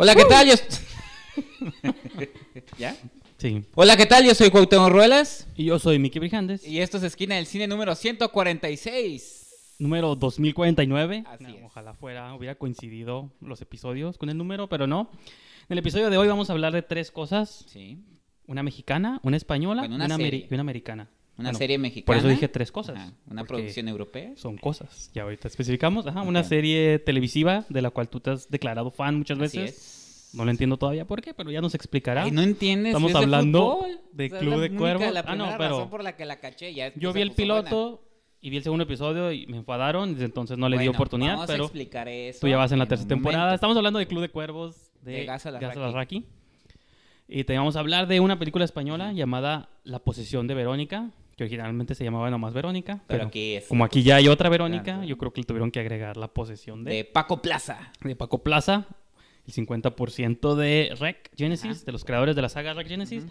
Hola, ¿qué tal? Yo... ¿Ya? Sí. Hola, ¿qué tal? Yo soy Cuauhtémoc Ruelas. Y yo soy Miki Brijandes. Y esto es Esquina del Cine número 146. Número 2049. Así No, es. Ojalá fuera, hubiera coincidido los episodios con el número, pero no. En el episodio de hoy vamos a hablar de tres cosas. Sí. Una mexicana, una española Bueno, una y, una serie. ameri- y una americana. Una Bueno, serie mexicana. Por eso dije tres cosas. Ajá, Una producción europea. Son cosas. Ya ahorita especificamos. Ajá, una serie televisiva de la cual tú te has declarado fan muchas Así veces. es. No lo entiendo todavía por qué, pero ya nos explicará. Ay, no entiendes. Estamos de hablando de O sea, Club de única- Cuervos. La Ah, no, pero- razón por la que la caché ya Yo se vi el puso buena. piloto y vi el segundo episodio y me enfadaron, desde entonces no le di Bueno, oportunidad, vamos a pero explicar eso tú ya vas en la tercera temporada. momento. Estamos hablando de Club de Cuervos de, De Gaza Larraqui. Gaza Larraqui. Y te vamos a hablar de una película española llamada La posesión de Verónica, que originalmente se llamaba nomás Verónica, Pero pero, aquí es como aquí ya hay otra Verónica, Claro. yo creo que le tuvieron que agregar la posesión de de, Paco Plaza. de Paco Plaza, el 50% de Rec Genesis, Ajá. de los creadores de la saga Rec Genesis.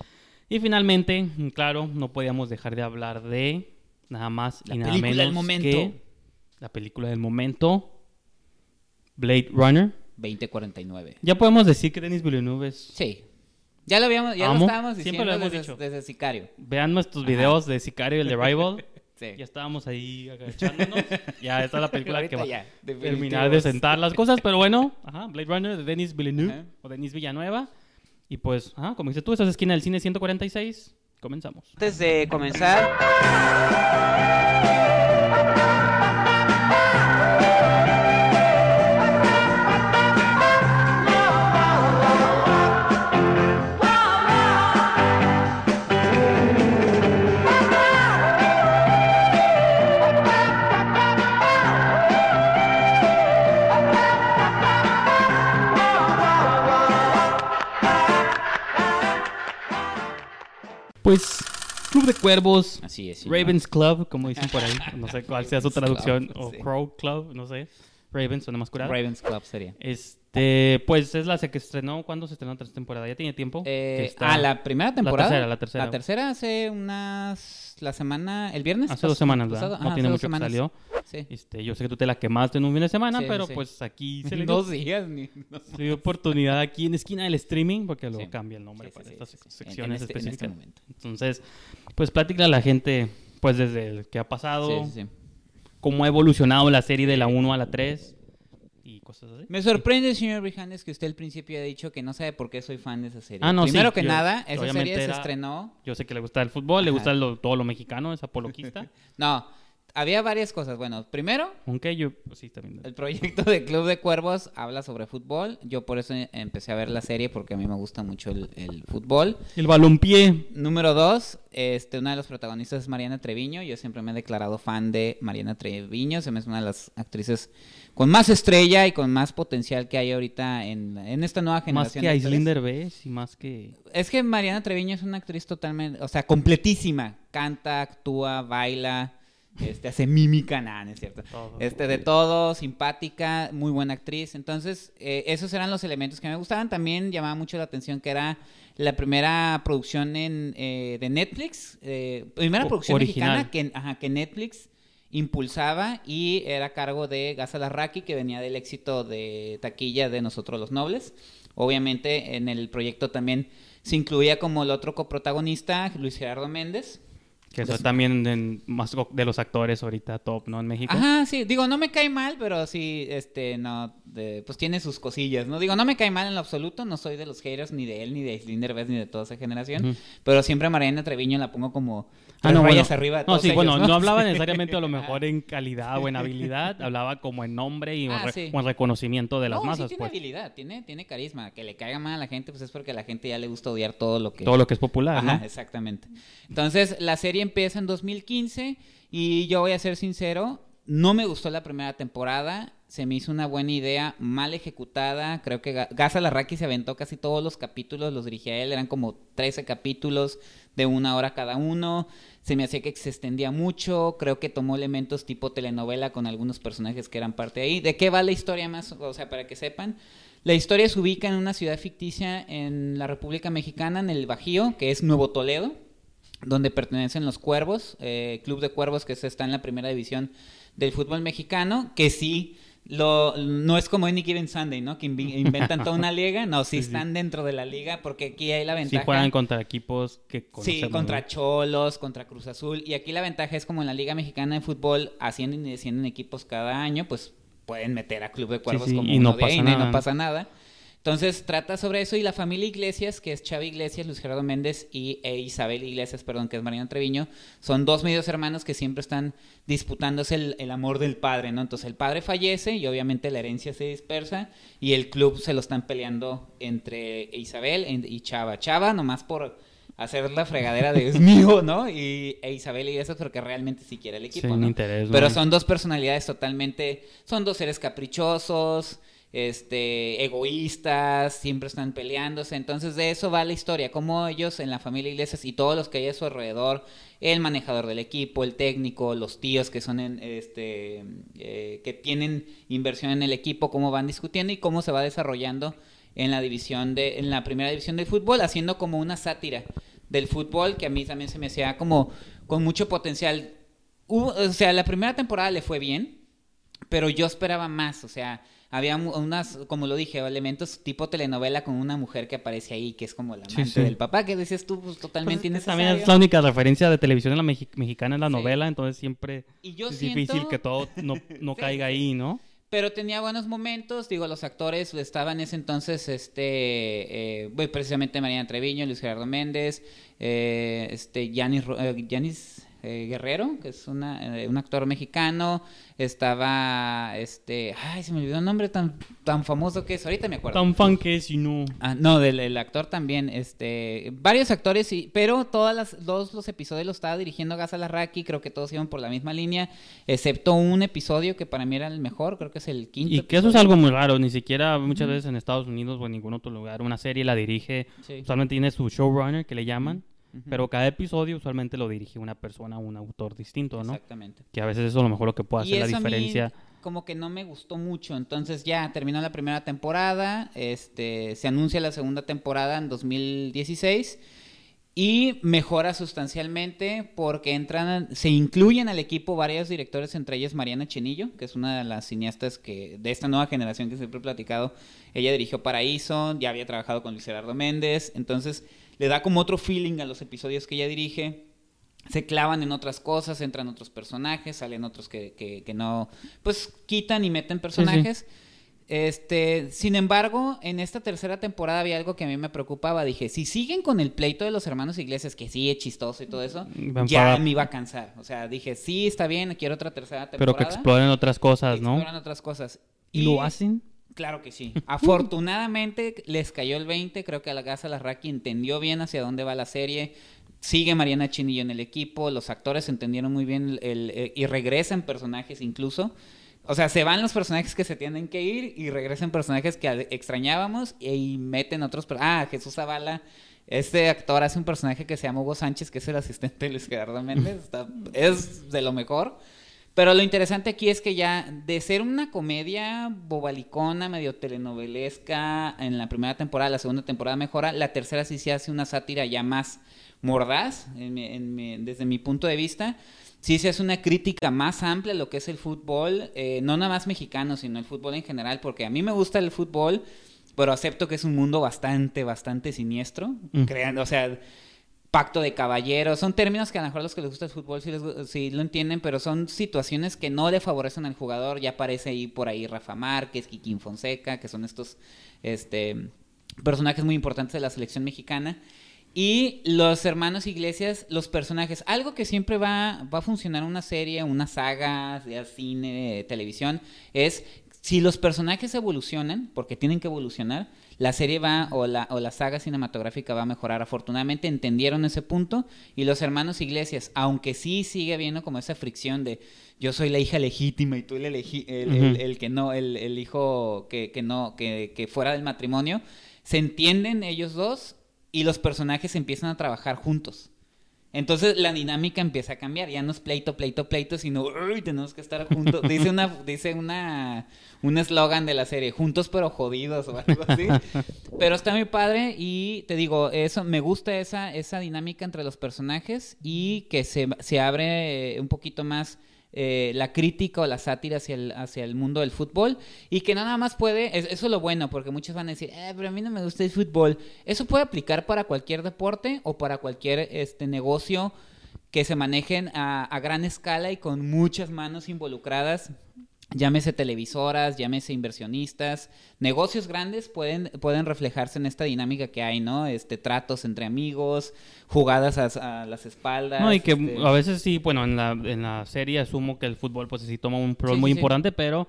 Y finalmente, claro, no podíamos dejar de hablar de nada más La y nada película menos del momento. que la película del momento, Blade Runner. 2049. Ya podemos decir que Denis Villeneuve es... Sí. Ya lo habíamos, ya lo Amo. estábamos Siempre diciendo lo hemos desde, dicho. desde Sicario. Vean nuestros videos de Sicario y el de Rival. Sí. ya estábamos ahí agachándonos. ya esta es la película que va ya, a terminar de sentar las cosas. Pero bueno, ajá, Blade Runner de Denis Villeneuve Ajá. o Denis Villanueva. Y pues, ajá, como dices tú, esta es esquina del cine 146. Comenzamos. Antes de comenzar, Pues, Club de Cuervos, así es. Ravens Club, como dicen por ahí. No sé cuál sea su traducción. Club, o sí. Crow Club, no sé. Ravens, suena más curado. Ravens Club sería. Este, pues es la que estrenó. ¿Cuándo se estrenó la tercera temporada? ¿Ya tiene tiempo? Eh, Ah, la primera temporada. tercera, la tercera. La tercera hace unas. La semana. ¿El viernes? Hace dos semanas? ¿verdad? Ajá, No tiene mucho que salió. Sí. Este, yo sé que tú te la quemaste en un fin de semana, Sí, pero sí. pues aquí se le dio, Dos días. Ni... no. se le dio oportunidad aquí en esquina del streaming, porque luego cambia el nombre para estas. En- secciones en este- en este específicas. momento. Entonces, pues platica a la gente, pues desde el que ha pasado, Sí, sí, sí. cómo ha evolucionado la serie de la 1 a la 3 y cosas así. Me sorprende, señor Brijandes, que usted al principio ha dicho que no sabe por qué soy fan de esa serie. Ah, no, sí, Primero que yo- nada, esa serie se era- estrenó. Yo sé que le gusta el fútbol, le Ajá. gusta lo- todo lo mexicano, es apoloquista. No, había varias cosas. Bueno, primero, Aunque yo, pues sí, también. el proyecto de Club de Cuervos habla sobre fútbol. Yo por eso empecé a ver la serie porque a mí me gusta mucho el, el fútbol. El balompié. Número dos, este, una de los protagonistas es Mariana Treviño. Yo siempre me he declarado fan de Mariana Treviño. Se me es una de las actrices con más estrella y con más potencial que hay ahorita en, en esta nueva Más generación. que de actores. Aislinn Derbez y más que... Es que Mariana Treviño es una actriz totalmente, o sea, completísima. Canta, actúa, baila, este, hace mímica, nada, no es cierto. Todo. Este, de todo, simpática, muy buena actriz. Entonces, eh, esos eran los elementos que me gustaban. También llamaba mucho la atención que era la primera producción en, eh, de Netflix, eh, primera O- producción original. mexicana que, ajá, que Netflix impulsaba y era a cargo de Gaza Larraqui, que venía del éxito de taquilla de Nosotros los Nobles. Obviamente en el proyecto también se incluía como el otro coprotagonista, Luis Gerardo Méndez. Que eso también en- más de los actores ahorita top, ¿no? En México. Ajá, sí, digo, no me cae mal, pero sí, este, no, de- pues tiene sus cosillas, ¿no? Digo, no me cae mal en lo absoluto, no soy de los haters ni de él, ni de Aislinn Derbez, ni de toda esa generación, pero siempre a Mariana Treviño la pongo como Ah, no, bueno. rayas arriba de No, todos sí, ellos, bueno, ¿no? no hablaba necesariamente a lo mejor en calidad o en habilidad, hablaba como en nombre y en Ah, re- sí. en reconocimiento de las no, masas, sí tiene pues. habilidad, tiene, tiene carisma, que le caiga mal a la gente, pues es porque a la gente ya le gusta odiar todo lo que... Todo lo que es popular, Ajá, ¿no? exactamente. Entonces, la serie empieza en 2015 y yo voy a ser sincero, no me gustó la primera temporada, se me hizo una buena idea, mal ejecutada, creo que Ga- Gaza se aventó casi todos los capítulos, los dirigía él, eran como 13 capítulos de una hora cada uno, se me hacía que se extendía mucho, creo que tomó elementos tipo telenovela con algunos personajes que eran parte de ahí. ¿De qué va la historia más? O sea, para que sepan. La historia se ubica en una ciudad ficticia en la República Mexicana, en el Bajío, que es Nuevo Toledo, donde pertenecen los Cuervos, eh, Club de Cuervos que se está en la primera división del fútbol mexicano, que sí lo, no es como Any Given Sunday, ¿no? Que inventan toda una liga. No, sí, están dentro de la liga porque aquí hay la ventaja. Sí juegan contra equipos que conocemos. Sí, contra Cholos, contra Cruz Azul. Y aquí la ventaja es como en la Liga Mexicana de Fútbol, haciendo y descienden equipos cada año, pues pueden meter a Club de Cuervos como y no pasa y no pasa nada. Entonces trata sobre eso y la familia Iglesias, que es Chava Iglesias, Luis Gerardo Méndez y e Isabel Iglesias, perdón, que es Mariana Treviño, son dos medios hermanos que siempre están disputándose el, amor del padre, ¿no? Entonces el padre fallece y obviamente la herencia se dispersa y el club se lo están peleando entre Isabel y Chava. Chava nomás por hacer la fregadera de es mío, ¿no? Y e Isabel Iglesias porque realmente sí quiere el equipo, ¿no? Interés, Pero son dos personalidades totalmente, son dos seres caprichosos, este, egoístas, siempre están peleándose. Entonces de eso va la historia, como ellos en la familia Iglesias y todos los que hay a su alrededor, el manejador del equipo, el técnico, los tíos que son en, este, eh, que tienen inversión en el equipo, cómo van discutiendo y cómo se va desarrollando en la división de, en la primera división del fútbol, haciendo como una sátira del fútbol que a mí también se me hacía como con mucho potencial. o sea, la primera temporada le fue bien, pero yo esperaba más, o sea, había unas, como lo dije, elementos tipo telenovela con una mujer que aparece ahí, que es como la amante del papá, que decías tú, pues totalmente pues, innecesario. También es la única referencia de televisión en la mexicana en la novela, entonces siempre es difícil que todo no, no caiga ahí, ¿no? Pero tenía buenos momentos, digo, los actores estaban en ese entonces, este, eh, precisamente Mariana Treviño, Luis Gerardo Méndez, eh, este, Yanis, Yanis eh, Guerrero, que es una, eh, un actor mexicano. Estaba, este, ay, se me olvidó el nombre tan, tan famoso que es, ahorita me acuerdo. Tan fan que es y no. Ah, no, del actor también, este, varios actores, sí, pero todas las, todos los episodios los estaba dirigiendo Gaza Larraqui, creo que todos iban por la misma línea, excepto un episodio que para mí era el mejor, creo que es el quinto. Y que eso es algo muy raro, ni siquiera muchas veces en Estados Unidos o en ningún otro lugar, una serie la dirige, usualmente tiene su showrunner que le llaman. Pero cada episodio usualmente lo dirige una persona, un autor distinto, ¿no? Exactamente. Que a veces eso es lo mejor lo que puede hacer la diferencia. como que no me gustó mucho. Entonces ya terminó la primera temporada, este, se anuncia la segunda temporada en 2016 y mejora sustancialmente porque entran, se incluyen al equipo varios directores, entre ellos Mariana Chenillo, que es una de las cineastas que de esta nueva generación que siempre he platicado. Ella dirigió Paraíso, ya había trabajado con Luis Gerardo Méndez, entonces le da como otro feeling a los episodios que ella dirige. Se clavan en otras cosas, entran otros personajes, salen otros que, no, pues quitan y meten personajes. Este, sin embargo, en esta tercera temporada había algo que a mí me preocupaba. Dije, si siguen con el pleito de los hermanos Iglesias, que sí es chistoso y todo eso, ya me iba a cansar. O sea, dije, sí, está bien, quiero otra tercera temporada. Pero que exploren otras cosas, ¿no? Exploren otras cosas. ¿Y, lo hacen? Claro que sí. Afortunadamente les cayó el 20. Creo que a la Gaza Larraqui entendió bien hacia dónde va la serie. Sigue Mariana Chinillo en el equipo. Los actores entendieron muy bien el, eh, y regresan personajes incluso. O sea, se van los personajes que se tienen que ir y regresan personajes que extrañábamos y, meten otros. Ah, Jesús Zavala. Este actor hace un personaje que se llama Hugo Sánchez, que es el asistente de Luis Gerardo Méndez. es de lo mejor. Pero lo interesante aquí es que ya de ser una comedia bobalicona, medio telenovelesca en la primera temporada, la segunda temporada mejora, la tercera sí se hace una sátira ya más mordaz, desde mi punto de vista. Sí se hace una crítica más amplia a lo que es el fútbol, eh, no nada más mexicano, sino el fútbol en general, porque a mí me gusta el fútbol, pero acepto que es un mundo bastante, bastante siniestro. Mm. Creando, o sea pacto de caballeros, son términos que a lo mejor los que les gusta el fútbol sí, lo entienden, pero son situaciones que no le favorecen al jugador, ya aparece ahí por ahí Rafa Márquez, Kikín Fonseca, que son estos este, personajes muy importantes de la selección mexicana. Y los hermanos Iglesias, los personajes, algo que siempre va, va a funcionar en una serie, una saga, sea cine, televisión, es si los personajes evolucionan, porque tienen que evolucionar, la serie va o la, o la saga cinematográfica va a mejorar. Afortunadamente entendieron ese punto y los hermanos Iglesias, aunque sí sigue habiendo como esa fricción de yo soy la hija legítima y tú el, el, que no, el, hijo que, que no, que, que fuera del matrimonio, se entienden ellos dos y los personajes empiezan a trabajar juntos. Entonces la dinámica empieza a cambiar, ya no es pleito, pleito, pleito, sino Uy, tenemos que estar juntos. Dice una, dice una, un eslogan de la serie, juntos pero jodidos o algo así. pero está muy padre y te digo, eso, me gusta esa, esa dinámica entre los personajes y que se, se abre un poquito más eh, la crítica o la sátira hacia el, hacia el mundo del fútbol y que nada más puede, eso es lo bueno, porque muchos van a decir, eh, pero a mí no me gusta el fútbol. Eso puede aplicar para cualquier deporte o para cualquier este, negocio que se manejen a, a gran escala y con muchas manos involucradas llámese televisoras, llámese inversionistas, negocios grandes pueden, pueden reflejarse en esta dinámica que hay, ¿no? Este, tratos entre amigos, jugadas a, las espaldas. No, y que este a veces sí, bueno, en la, en la serie asumo que el fútbol pues sí toma un rol muy importante, pero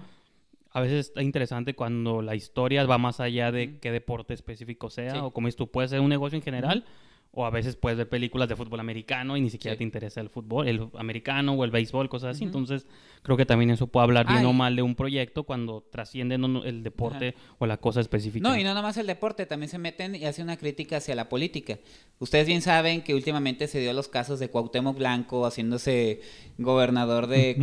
a veces está interesante cuando la historia va más allá de qué deporte específico sea, o como es tú, puede ser un negocio en general. O a veces puedes ver películas de fútbol americano y ni siquiera te interesa el fútbol, el americano o el béisbol, cosas así. Entonces, creo que también eso puede hablar bien o mal de un proyecto cuando trasciende el deporte o la cosa específica. No, y no nada más el deporte, también se meten y hacen una crítica hacia la política. Ustedes bien saben que últimamente se dio los casos de Cuauhtémoc Blanco haciéndose gobernador de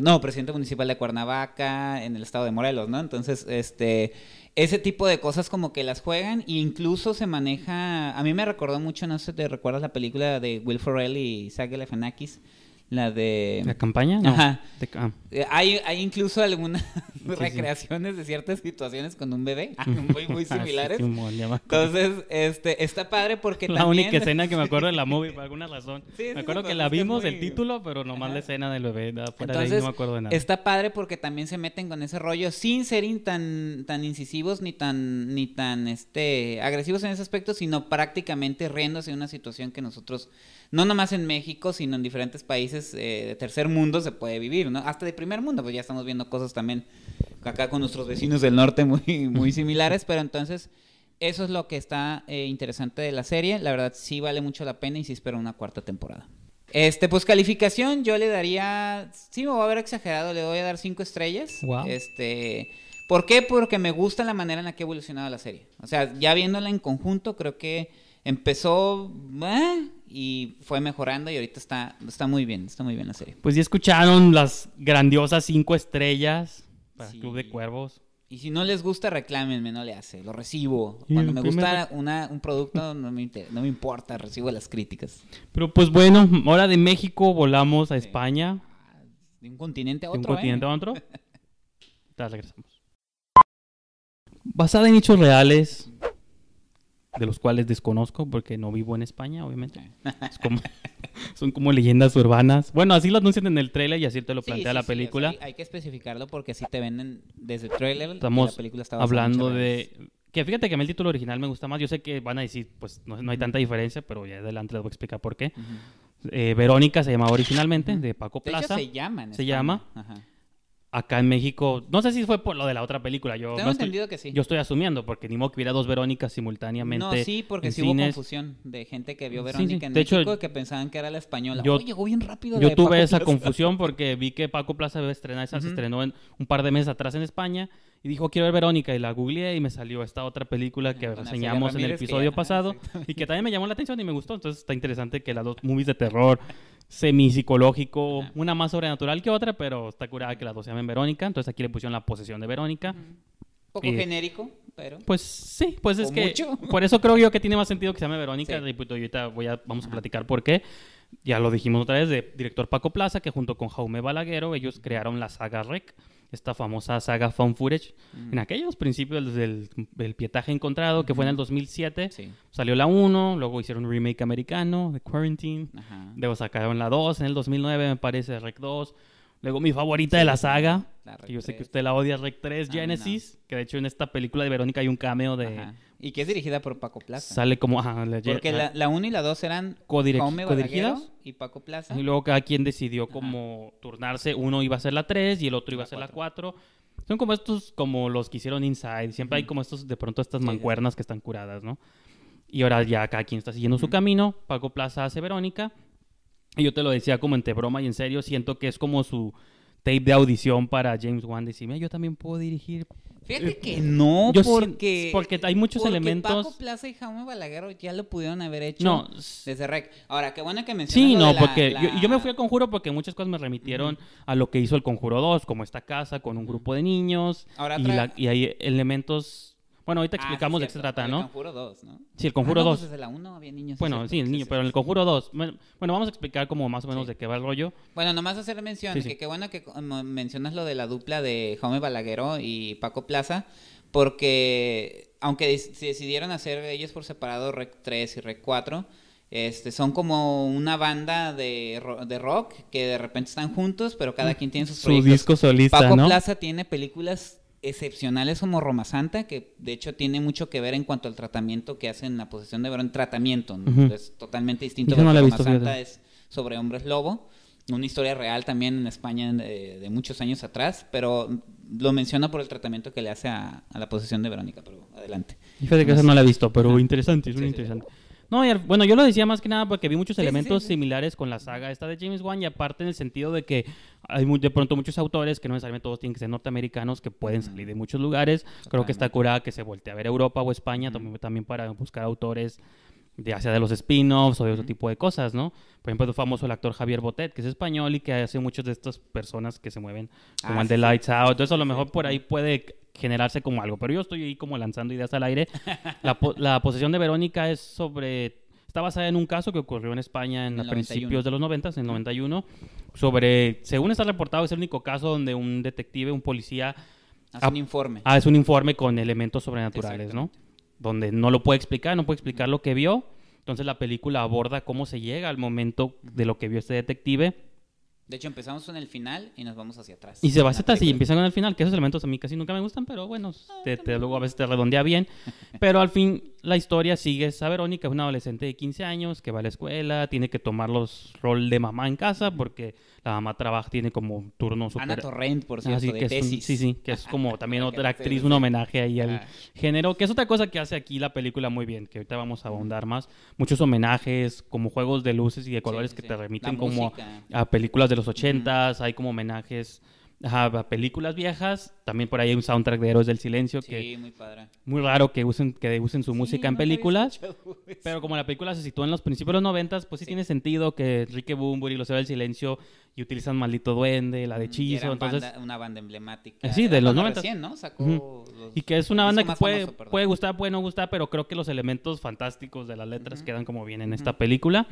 no, presidente municipal de Cuernavaca en el estado de Morelos, ¿no? Entonces, este ese tipo de cosas como que las juegan e incluso se maneja, a mí me recordó mucho, no sé si te recuerdas la película de Will Ferrell y Zach Galifianakis, la de... ¿La campaña? Ajá. Ah. Eh, hay, hay incluso algunas recreaciones de ciertas situaciones con un bebé, muy, muy ah, similares. Entonces, este, está padre porque La única escena que me acuerdo de la movie, por alguna razón. me acuerdo que la vimos, el título, pero nomás la escena del bebé. De ahí no me acuerdo de nada. Está padre porque también se meten con ese rollo sin ser tan, tan incisivos ni tan, ni tan este, agresivos en ese aspecto, sino prácticamente riéndose de una situación que nosotros no nomás en México, sino en diferentes países eh, de tercer mundo se puede vivir, ¿no? Hasta de primer mundo, pues ya estamos viendo cosas también acá con nuestros vecinos del norte muy, muy similares, pero entonces eso es lo que está eh, interesante de la serie, la verdad sí vale mucho la pena y sí espero una cuarta temporada. Este, pues calificación, yo le daría, sí me voy a ver exagerado, le voy a dar cinco estrellas. Este, ¿por qué? Porque me gusta la manera en la que ha evolucionado la serie. O sea, ya viéndola en conjunto, creo que empezó eh, y fue mejorando y ahorita está, está muy bien, está muy bien la serie. Pues ya escucharon las grandiosas cinco estrellas para Club de Cuervos. Y si no les gusta, reclámenme, no le hace, lo recibo. Cuando me gusta un producto, no me, no me importa, recibo las críticas. Pero pues bueno, ahora de México volamos a España. De un continente a otro. De un continente a ¿eh? otro. Entonces regresamos. Basada en hechos reales, de los cuales desconozco porque no vivo en España, obviamente. son como leyendas urbanas. Bueno, así lo anuncian en el trailer y así te lo plantea la película. hay, que especificarlo porque así te venden desde el trailer. Estamos la película hablando de... Que fíjate que a mí el título original me gusta más. Yo sé que van a decir, pues no, hay tanta diferencia, pero ya adelante les voy a explicar por qué. Eh, Verónica se llamaba originalmente, de Paco Plaza. se llama. se llama. Ajá acá en México, no sé si fue por lo de la otra película, yo Tengo entendido que sí. Yo estoy asumiendo porque ni modo que hubiera dos Verónicas simultáneamente. No, sí, porque sí hubo confusión de gente que vio Verónica en México y que pensaban que era la española. Yo, llegó bien rápido. Yo tuve esa confusión porque vi que Paco Plaza iba a estrenar esa, se estrenó en, un par de meses atrás en España y dijo quiero ver Verónica y la googleé y me salió esta otra película que reseñamos en el episodio pasado y que también me llamó la atención y me gustó, entonces está interesante que las dos movies de terror semi-psicológico, una más sobrenatural que otra, pero está curada que las dos se llamen Verónica. Entonces aquí le pusieron la posesión de Verónica. Un poco genérico, pero. Pues sí, pues es que. Por eso creo yo que tiene más sentido que se llame Verónica. Y pues, ahorita voy a, vamos a platicar por qué. Ya lo dijimos otra vez, de director Paco Plaza, que junto con Jaume Balaguero, ellos crearon la saga Rec esta famosa saga Found Footage. Mm. En aquellos principios del, pietaje encontrado, que fue en el 2007, salió la 1, luego hicieron un remake americano, The Quarantine, luego sacaron la 2 en el 2009, me parece, Rec 2. Luego mi favorita de la saga, que yo sé que usted la odia, Rec 3, Genesis, que de hecho en esta película de Verónica hay un cameo de... Y que es dirigida por Paco Plaza. Sale como... Porque la 1 y la 2 eran codirigidos y Paco Plaza. Y luego cada quien decidió como turnarse. Uno iba a ser la 3 y el otro iba a ser la 4. Son como estos, como los que hicieron Inside. Siempre hay como estos, de pronto estas mancuernas que están curadas, ¿no? Y ahora ya cada quien está siguiendo su camino. Paco Plaza hace Verónica. Y yo te lo decía como entre broma y en serio. Siento que es como su tape de audición para James Wan. Decirme, yo también puedo dirigir Fíjate eh, que no, porque... porque hay muchos porque elementos... Paco Plaza y Jaume Balaguer ya lo pudieron haber hecho no, desde REC. Ahora, qué bueno que mencionas Sí, no, porque Yo, me fui al Conjuro porque muchas cosas me remitieron a lo que hizo el Conjuro 2, como esta casa con un grupo de niños. Ahora y, y hay elementos Bueno, ahorita ah, explicamos de qué se trata, ¿no? El Conjuro 2, ¿no? Sí, el Conjuro 2. Ah, pues desde la 1 había niños. Bueno, sí, el niño, pero en el Conjuro 2. Bueno, vamos a explicar como más o menos de qué va el rollo. Bueno, nomás hacer mención, que qué bueno que mencionas lo de la dupla de Jaume Balagueró y Paco Plaza, porque aunque se decidieron hacer ellos por separado Rec 3 y Rec 4, este, son como una banda de, de rock que de repente están juntos, pero cada quien tiene sus Su disco solista, Paco Plaza tiene películas excepcionales como Roma Santa, que de hecho tiene mucho que ver en cuanto al tratamiento que hacen en la posesión de Verón, tratamiento, es totalmente distinto. No Roma Santa es sobre hombres lobo, una historia real también en España de, muchos años atrás, pero lo menciona por el tratamiento que le hace a, la posesión de Verónica, pero adelante. Fíjate que esa no la he visto, pero interesante, es muy interesante. No, bueno, yo lo decía más que nada porque vi muchos elementos similares con la saga esta de James Wan y aparte en el sentido de que hay de pronto muchos autores que no necesariamente todos tienen que ser norteamericanos que pueden salir de muchos lugares. Creo que está curada que se voltee a ver Europa o España también, también para buscar autores de hacia de los spin-offs o de otro tipo de cosas, ¿no? Por ejemplo, el famoso el actor Javier Botet, que es español y que hace muchas de estas personas que se mueven como ah, el de Lights Out. Entonces, a lo mejor por ahí puede generarse como algo. Pero yo estoy ahí como lanzando ideas al aire. La, la posesión de Verónica es sobre... Está basada en un caso que ocurrió en España en, principios de los 90, en el 91, sobre, según está reportado, es el único caso donde un detective, un policía... Hace un informe. Ah, es un informe con elementos sobrenaturales, ¿no? Donde no lo puede explicar, no puede explicar lo que vio. Entonces la película aborda cómo se llega al momento de lo que vio este detective de hecho, empezamos en el final y nos vamos hacia atrás. Y se va hacia atrás y empiezan con el final, que esos elementos a mí casi nunca me gustan, pero bueno, ah, te, luego a veces te redondea bien. pero al fin, la historia sigue esa Verónica, es una adolescente de 15 años que va a la escuela, tiene que tomar los rol de mamá en casa porque la mamá trabaja, tiene como turno super... Ana Torrent, por cierto, de que tesis. sí, sí, que es como también otra actriz, un homenaje ahí al género, que es otra cosa que hace aquí la película muy bien, que ahorita vamos a ahondar más. Muchos homenajes, como juegos de luces y de colores que te remiten como a películas de los ochentas, hay como homenajes a películas viejas. También por ahí hay un soundtrack de Héroes del Silencio que muy, padre. muy raro que usen que usen su música en películas. Pero como la película se sitúa en los principios de los noventas, pues sí, tiene sentido que Enrique Bunbury y los Héroes del Silencio y utilizan Maldito Duende, la de Hechizo, entonces una banda emblemática. sí, de los noventas. ¿no? Sacó y que es una banda que puede, puede gustar, puede no gustar, pero creo que los elementos fantásticos de las letras quedan como bien en esta película.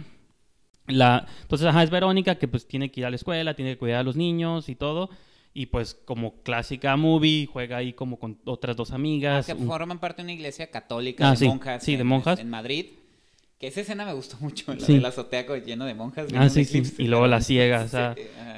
La, entonces, ajá, es Verónica que pues tiene que ir a la escuela, tiene que cuidar a los niños y todo. Y pues como clásica movie, juega ahí como con otras dos amigas. que forman parte de una iglesia católica ah, de monjas. Sí, de monjas. En Madrid. Que esa escena me gustó mucho, la de la azotea lleno de monjas. Ah, sí, sí. Y luego la ciegas.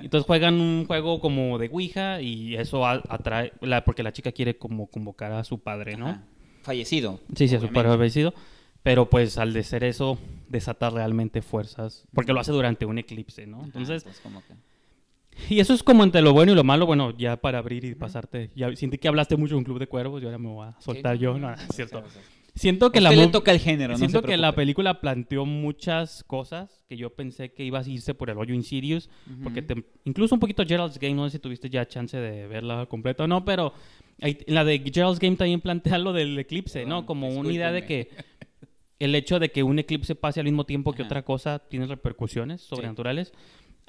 entonces juegan un juego como de Ouija y eso atrae, la, porque la chica quiere como convocar a su padre, ¿no? Fallecido. Sí, sí, a su padre fallecido. Pero pues al de ser eso, desata realmente fuerzas. Porque lo hace durante un eclipse, ¿no? Entonces, como que... Y eso es como entre lo bueno y lo malo, bueno, ya para abrir y pasarte. Ya sentí que hablaste mucho de un club de cuervos y ahora me voy a soltar yo, no, es cierto. Siento que la le toca el género, Siento que la película planteó muchas cosas que yo pensé que ibas a irse por el hoyo Insidious, porque incluso un poquito Gerald's Game, no sé si tuviste ya chance de verla completa o no, pero en la de Gerald's Game también plantea lo del eclipse, ¿no? Como una idea de que el hecho de que un eclipse pase al mismo tiempo que otra cosa tiene repercusiones sobrenaturales.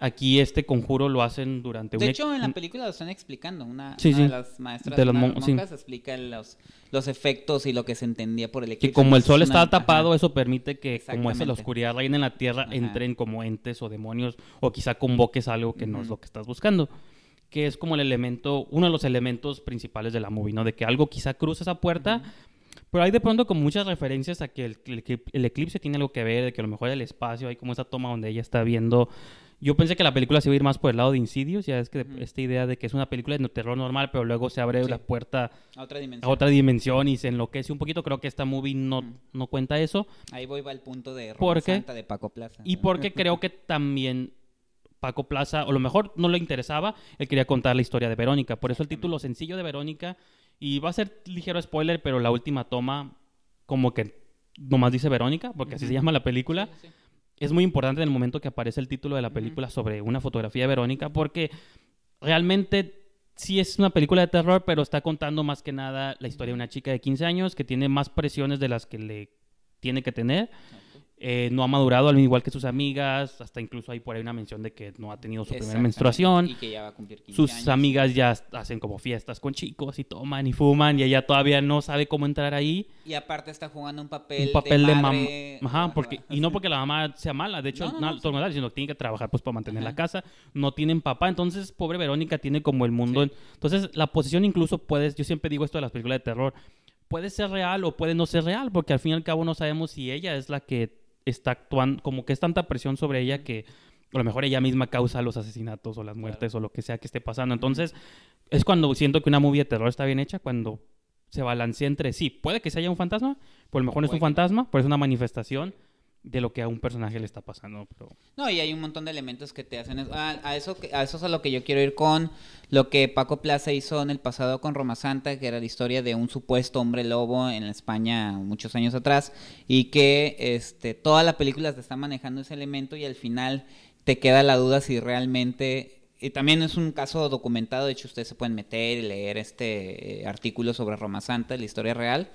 Aquí este conjuro lo hacen durante de un... De hecho, en la película lo están explicando. Una, de las maestras de monjas explica los, los efectos y lo que se entendía por el eclipse. Que como el sol está tapado, eso permite que, como es la oscuridad reina en la tierra, entren como entes o demonios o quizá convoques algo que no es lo que estás buscando. Que es como el elemento, uno de los elementos principales de la movie, ¿no? De que algo quizá cruza esa puerta, pero hay de pronto como muchas referencias a que el, el, eclipse tiene algo que ver, de que a lo mejor el espacio, hay como esa toma donde ella está viendo yo pensé que la película se iba a ir más por el lado de Insidious, ya es que esta idea de que es una película de terror normal, pero luego se abre la puerta a otra, a otra, dimensión. y se enloquece un poquito. Creo que esta movie no, no cuenta eso. Ahí voy va el punto de Roma Santa de Paco Plaza. Y porque creo que también Paco Plaza, o lo mejor no le interesaba, él quería contar la historia de Verónica. Por eso el título sencillo de Verónica, y va a ser ligero spoiler, pero la última toma como que nomás dice Verónica, porque así se llama la película es muy importante en el momento que aparece el título de la película sobre una fotografía de Verónica, porque realmente sí es una película de terror, pero está contando más que nada la historia de una chica de 15 años que tiene más presiones de las que le tiene que tener. Eh, no ha madurado al igual que sus amigas, hasta incluso hay por ahí una mención de que no ha tenido su primera menstruación. Y que ya va a cumplir 15 sus amigas ya hacen como fiestas con chicos y toman y fuman y ella todavía no sabe cómo entrar ahí. Y aparte está jugando un papel, un papel de, mamá. Ajá, porque, y no porque la mamá sea mala, de hecho, no, no, no, sino que tiene que trabajar pues para mantener la casa, no tienen papá, entonces pobre Verónica tiene como el mundo. Entonces la posición incluso puedes, yo siempre digo esto de las películas de terror, puede ser real o puede no ser real, porque al fin y al cabo no sabemos si ella es la que está actuando, como que es tanta presión sobre ella que a lo mejor ella misma causa los asesinatos o las muertes o lo que sea que esté pasando. Entonces, es cuando siento que una movie de terror está bien hecha, cuando se balancea entre sí. Puede que se haya un fantasma, pero a lo mejor no es un fantasma, pero es una manifestación de lo que a un personaje le está pasando. Pero... No, y hay un montón de elementos que te hacen... A, eso, a eso es a lo que yo quiero ir con lo que Paco Plaza hizo en el pasado con Roma Santa, que era la historia de un supuesto hombre lobo en España muchos años atrás, y que este, toda la película te está manejando ese elemento y al final te queda la duda si realmente... Y también es un caso documentado, de hecho ustedes se pueden meter y leer este eh, artículo sobre Roma Santa, la historia real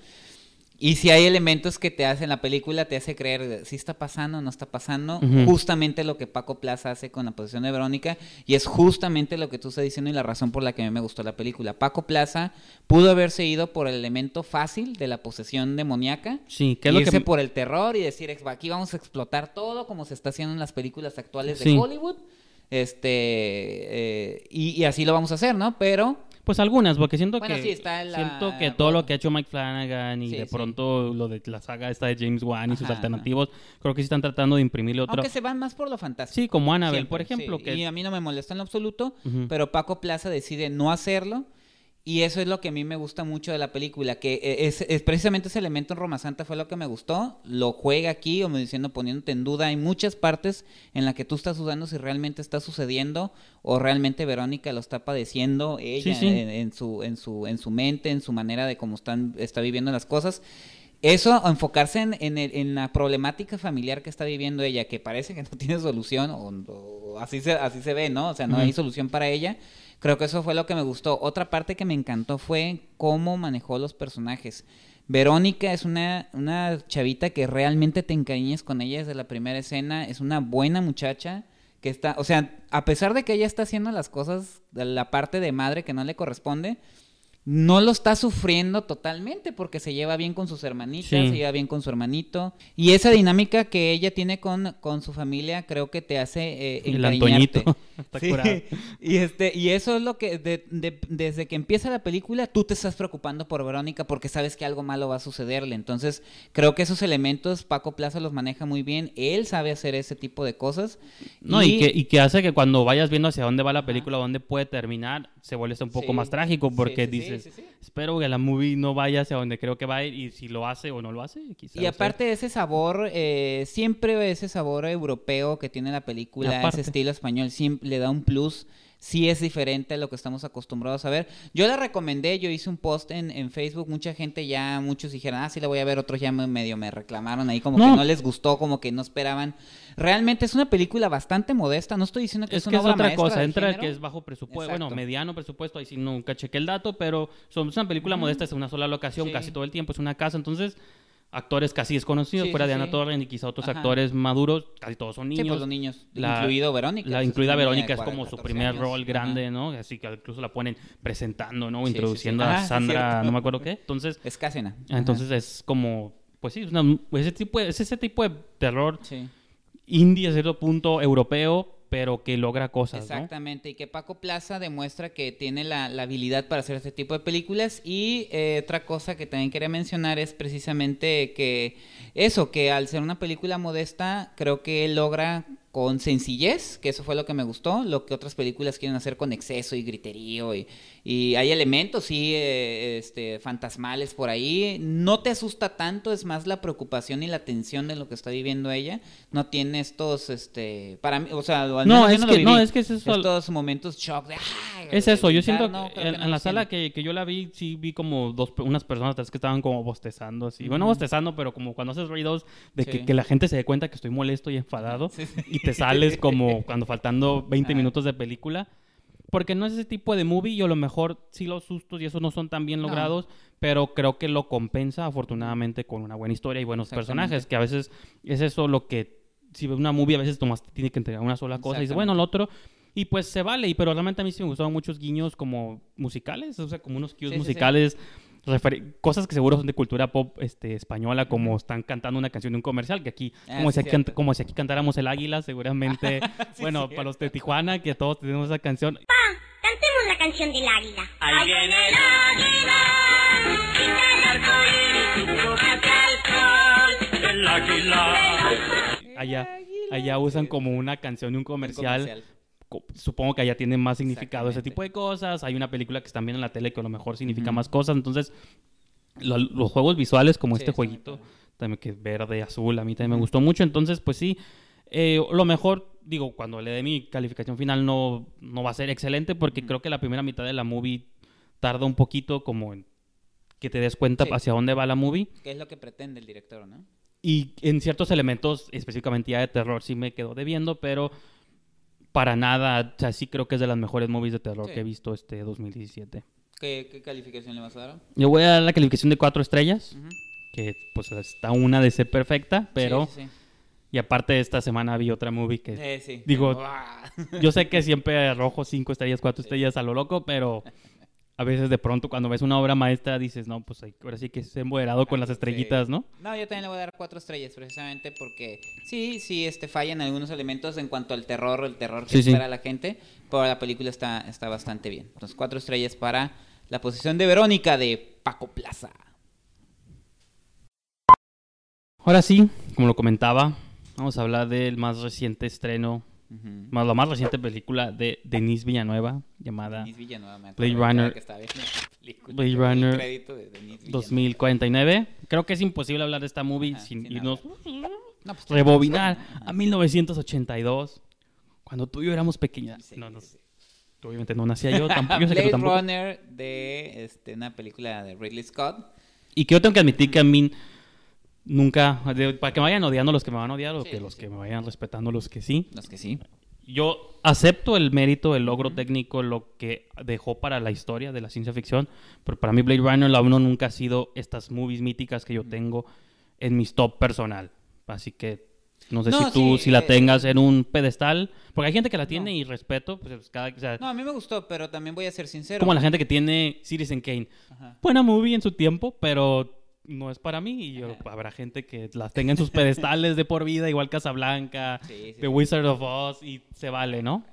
y si hay elementos que te hacen la película, te hace creer si está pasando o no está pasando. Justamente lo que Paco Plaza hace con la posición de Verónica. Y es justamente lo que tú estás diciendo y la razón por la que a mí me gustó la película. Paco Plaza pudo haberse ido por el elemento fácil de la posesión demoníaca. Sí, que es irse por el terror y decir, aquí vamos a explotar todo como se está haciendo en las películas actuales de Hollywood. Este, eh, y así lo vamos a hacer, ¿no? Pero pues algunas, porque siento que siento que todo lo que ha hecho Mike Flanagan y de pronto lo de la saga esta de James Wan y sus alternativos, creo que sí están tratando de imprimirle otro. Aunque se van más por lo fantástico. Sí, como Annabelle, por ejemplo. Que... Y a mí no me molesta en lo absoluto, pero Paco Plaza decide no hacerlo y eso es lo que a mí me gusta mucho de la película, que e, es, precisamente ese elemento en Roma Santa fue lo que me gustó. Lo juega aquí, como diciendo, poniéndote en duda. Hay muchas partes en las que tú estás dudando si realmente está sucediendo o realmente Verónica lo está padeciendo ella En, su, en, su, en su mente, en su manera de cómo están, está viviendo las cosas. Eso, enfocarse en, en, la problemática familiar que está viviendo ella, que parece que no tiene solución, o, así, se, así se ve, ¿no? O sea, no hay solución para ella Creo que eso fue lo que me gustó. Otra parte que me encantó fue cómo manejó los personajes. Verónica es una, una chavita que realmente te encariñes con ella desde la primera escena. Es una buena muchacha que está, o sea, a pesar de que ella está haciendo las cosas, la parte de madre que no le corresponde, no lo está sufriendo totalmente porque se lleva bien con sus hermanitas, se lleva bien con su hermanito. Y esa dinámica que ella tiene con, con su familia creo que te hace eh, El Antoñito. sí. Y, este, y eso es lo que desde que empieza la película tú te estás preocupando por Verónica porque sabes que algo malo va a sucederle. Entonces creo que esos elementos Paco Plaza los maneja muy bien. Él sabe hacer ese tipo de cosas. No, y, que, y que hace que cuando vayas viendo hacia dónde va la película, dónde puede terminar, se vuelve un poco más trágico porque dices, espero que la movie no vaya hacia donde creo que va a ir y si lo hace o no lo hace, quizás. Y aparte ese sabor, eh, siempre ese sabor europeo que tiene la película, ese estilo español, siempre le da un plus sí es diferente a lo que estamos acostumbrados a ver. Yo la recomendé, yo hice un post en, en Facebook, mucha gente ya, muchos dijeron, ah, sí la voy a ver, otros ya medio me reclamaron ahí, como que no. les gustó, como que no esperaban. Realmente es una película bastante modesta, no estoy diciendo que es, una que es otra cosa, entra que es bajo presupuesto, bueno, mediano presupuesto, ahí sí nunca chequé el dato, pero es una película modesta, es una sola locación, casi todo el tiempo, es una casa, entonces actores casi desconocidos, fuera de Ana Torres y quizá otros actores maduros, casi todos son niños. Sí, pues los niños, incluido Verónica. La incluida Verónica es como su primer rol grande, ¿no? Así que incluso la ponen presentando, ¿no? Introduciendo a Sandra, no me acuerdo qué. Entonces, es Casena. Entonces es como, pues sí, ese tipo es ese tipo de terror indie a cierto punto europeo, pero que logra cosas. Exactamente, y que Paco Plaza demuestra que tiene la, habilidad para hacer este tipo de películas. Y eh, otra cosa que también quería mencionar es precisamente que eso, que al ser una película modesta, creo que logra con sencillez, que eso fue lo que me gustó, lo que otras películas quieren hacer con exceso y griterío y, y hay elementos, sí, eh, este, fantasmales por ahí. No te asusta tanto, es más la preocupación y la tensión de lo que está viviendo ella. No tiene estos, este, para mí, o sea, no, es que, no, es que es eso. Estos momentos shock de, Es eso, yo siento que en, la sala que, que, yo la vi, sí vi como dos, unas personas que estaban como bostezando así. Bueno, bostezando, pero como cuando haces ruidos de que, que, la gente se dé cuenta que estoy molesto y enfadado. y te sales como cuando faltando 20 minutos de película. Porque no es ese tipo de movie y a lo mejor sí los sustos y eso no son tan bien logrados, pero creo que lo compensa afortunadamente con una buena historia y buenos personajes, que a veces es eso lo que, si ves una movie a veces Tomás tiene que entregar una sola cosa y dice, bueno, el otro... Y pues se vale, y pero realmente a mí sí me gustaron muchos guiños como musicales, o sea, como unos cues musicales cosas que seguro son de cultura pop este, española, como están cantando una canción de un comercial, que aquí, ah, como, si aquí como si aquí cantáramos el águila, seguramente, bueno, para los de Tijuana, que todos tenemos esa canción. Pa, cantemos la canción del águila. Ahí viene el águila, el águila. Allá, allá usan como una canción de un comercial supongo que allá tiene más significado ese tipo de cosas. Hay una película que está bien en la tele que a lo mejor significa más cosas. Entonces, los juegos visuales como este jueguito, también que es verde, azul, a mí también me gustó mucho. Entonces, pues sí, eh, lo mejor, digo, cuando le dé mi calificación final no, no va a ser excelente porque creo que la primera mitad de la movie tarda un poquito como en que te des cuenta hacia dónde va la movie. ¿Qué es lo que pretende el director, no? Y en ciertos elementos, específicamente ya de terror, sí me quedo debiendo, pero para nada, o sea, sí creo que es de las mejores movies de terror que he visto este 2017. ¿Qué, calificación le vas a dar? Yo voy a dar la calificación de cuatro estrellas, que pues está una de ser perfecta, pero... Y aparte esta semana vi otra movie que... Eh, digo, yo sé que siempre arrojo cinco estrellas, cuatro estrellas a lo loco, pero a veces de pronto cuando ves una obra maestra dices, no, pues ahora sí que se emboderado con las estrellitas, ¿no? No, yo también le voy a dar cuatro estrellas precisamente porque sí, sí, este, fallan algunos elementos en cuanto al terror, el terror que espera la gente, pero la película está, está bastante bien. Entonces, cuatro estrellas para la posición de Verónica de Paco Plaza. Ahora sí, como lo comentaba, vamos a hablar del más reciente estreno más, la más reciente película de Denise Villanueva llamada Blade Runner, Blade Runner 2049. Creo que es imposible hablar de esta movie sin irnos pues, rebobinar a 1982 cuando tú y yo éramos pequeñas. no, no, obviamente no nacía yo tampoco. Blade Runner de este, una película de Ridley Scott. Y que yo tengo que admitir que a mí nunca, para que me vayan odiando los que me van a odiar o que los que me vayan respetando los que sí. Los que sí. Yo acepto el mérito, el logro técnico, lo que dejó para la historia de la ciencia ficción, pero para mí Blade Runner la uno nunca ha sido estas movies míticas que yo tengo en mi top personal. Así que no sé si tú, si la eh, tengas en un pedestal, porque hay gente que la tiene y respeto, pues cada, No, a mí me gustó, pero también voy a ser sincero. Como la gente que tiene Citizen Kane. Buena movie en su tiempo, pero no es para mí y habrá gente que las tenga en sus pedestales de por vida, igual Casablanca, The Wizard of Oz y se vale, ¿no?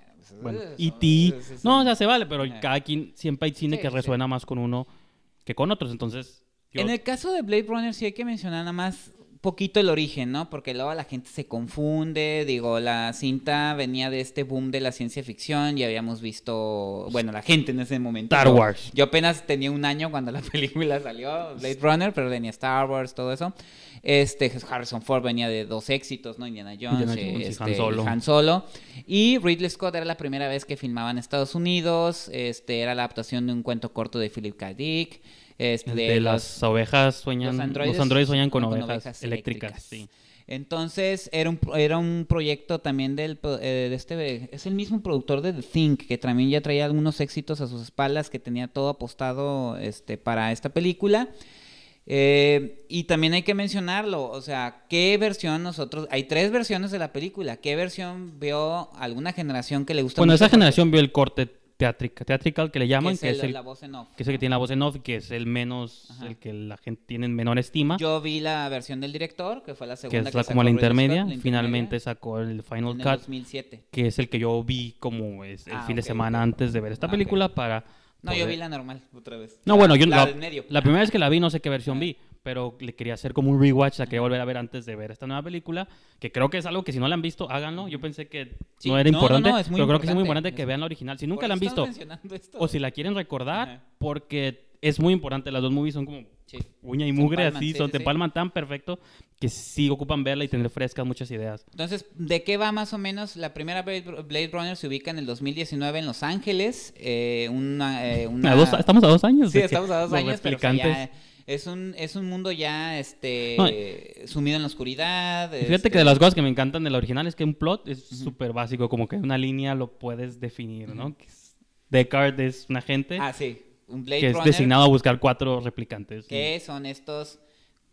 Bueno, E.T. No, o sea, se vale, pero cada quien siempre hay cine que resuena más con uno que con otros, entonces... En el caso de Blade Runner sí hay que mencionar nada más poquito el origen, ¿no? Porque luego la gente se confunde, digo, la cinta venía de este boom de la ciencia ficción y habíamos visto, bueno, la gente en ese momento. Star Wars. Yo apenas tenía un año cuando la película salió, Blade Runner, pero venía Star Wars, todo eso. Este, Harrison Ford venía de dos éxitos, ¿no? Indiana Jones, y este, Han, Solo. Han Solo. Y Ridley Scott era la primera vez que filmaba en Estados Unidos, este, era la adaptación de un cuento corto de Philip K. Dick. Este, de las ovejas sueñan, los androides, sueñan con, ovejas, eléctricas. Entonces era un, era un proyecto también del, eh, de este, es el mismo productor de The Think, que también ya traía algunos éxitos a sus espaldas, que tenía todo apostado este, para esta película. Eh, y también hay que mencionarlo, o sea, ¿qué versión nosotros? Hay tres versiones de la película. ¿Qué versión vio alguna generación que le gustó? Bueno, esa generación vio el corte teatrical que le llaman, que es, el, la voz en off. Que es el que tiene la voz en off, que es el menos, el que la gente tiene en menor estima. Yo vi la versión del director, que fue la segunda. Que es como la intermedia, finalmente sacó el Final Cut. 2007. Que es el que yo vi como es el ah, fin de semana antes de ver esta ah, película para... No, yo vi la normal, otra vez. No, bueno, yo la, la primera vez que la vi no sé qué versión vi pero le quería hacer como un rewatch, la quería volver a ver antes de ver esta nueva película, que creo que es algo que si no la han visto, háganlo. Yo pensé que no era importante, pero creo que es muy importante que vean la original. Si nunca la han visto, o si la quieren recordar, porque es muy importante. Las dos movies son como uña y mugre, así, son, te palman tan perfecto que sí ocupan verla y tener frescas muchas ideas. Entonces, ¿de qué va más o menos? La primera Blade Runner se ubica en el 2019 en Los Ángeles. Eh, una, eh, estamos a dos años. Sí, estamos a dos años, pero ya es un, es un mundo ya este sumido en la oscuridad. Fíjate que de este las cosas que me encantan del original es que un plot es súper básico, como que una línea lo puedes definir, ¿no? Deckard es un agente. Ah, sí. un Blade que es designado a buscar cuatro replicantes. Que son estos,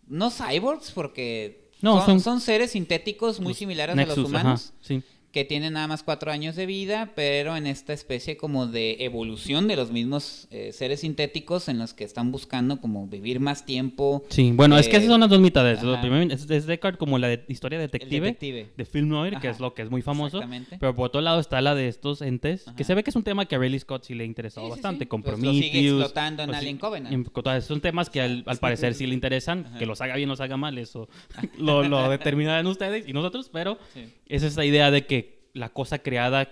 no cyborgs, porque No, son, son- son seres sintéticos muy similares a los humanos. ajá, sí. Que tienen nada más cuatro años de vida, pero en esta especie como de evolución de los mismos eh, seres sintéticos en los que están buscando como vivir más tiempo. Sí, bueno, es que Eh, esas son las dos mitades. Lo primero es, es Deckard como la de historia detective, detective. de film noir, que es lo que es muy famoso. exactamente. Pero por otro lado está la de estos entes, que se ve que es un tema que a Riley Scott sí le ha interesado Sí, sí, bastante, sí. con Pues sigue explotando en sí, Alien Covenant. en- son temas que al, al parecer sí le interesan, que los haga bien o los haga mal, eso lo, lo determinarán ustedes y nosotros, pero. Es esa idea de que la cosa creada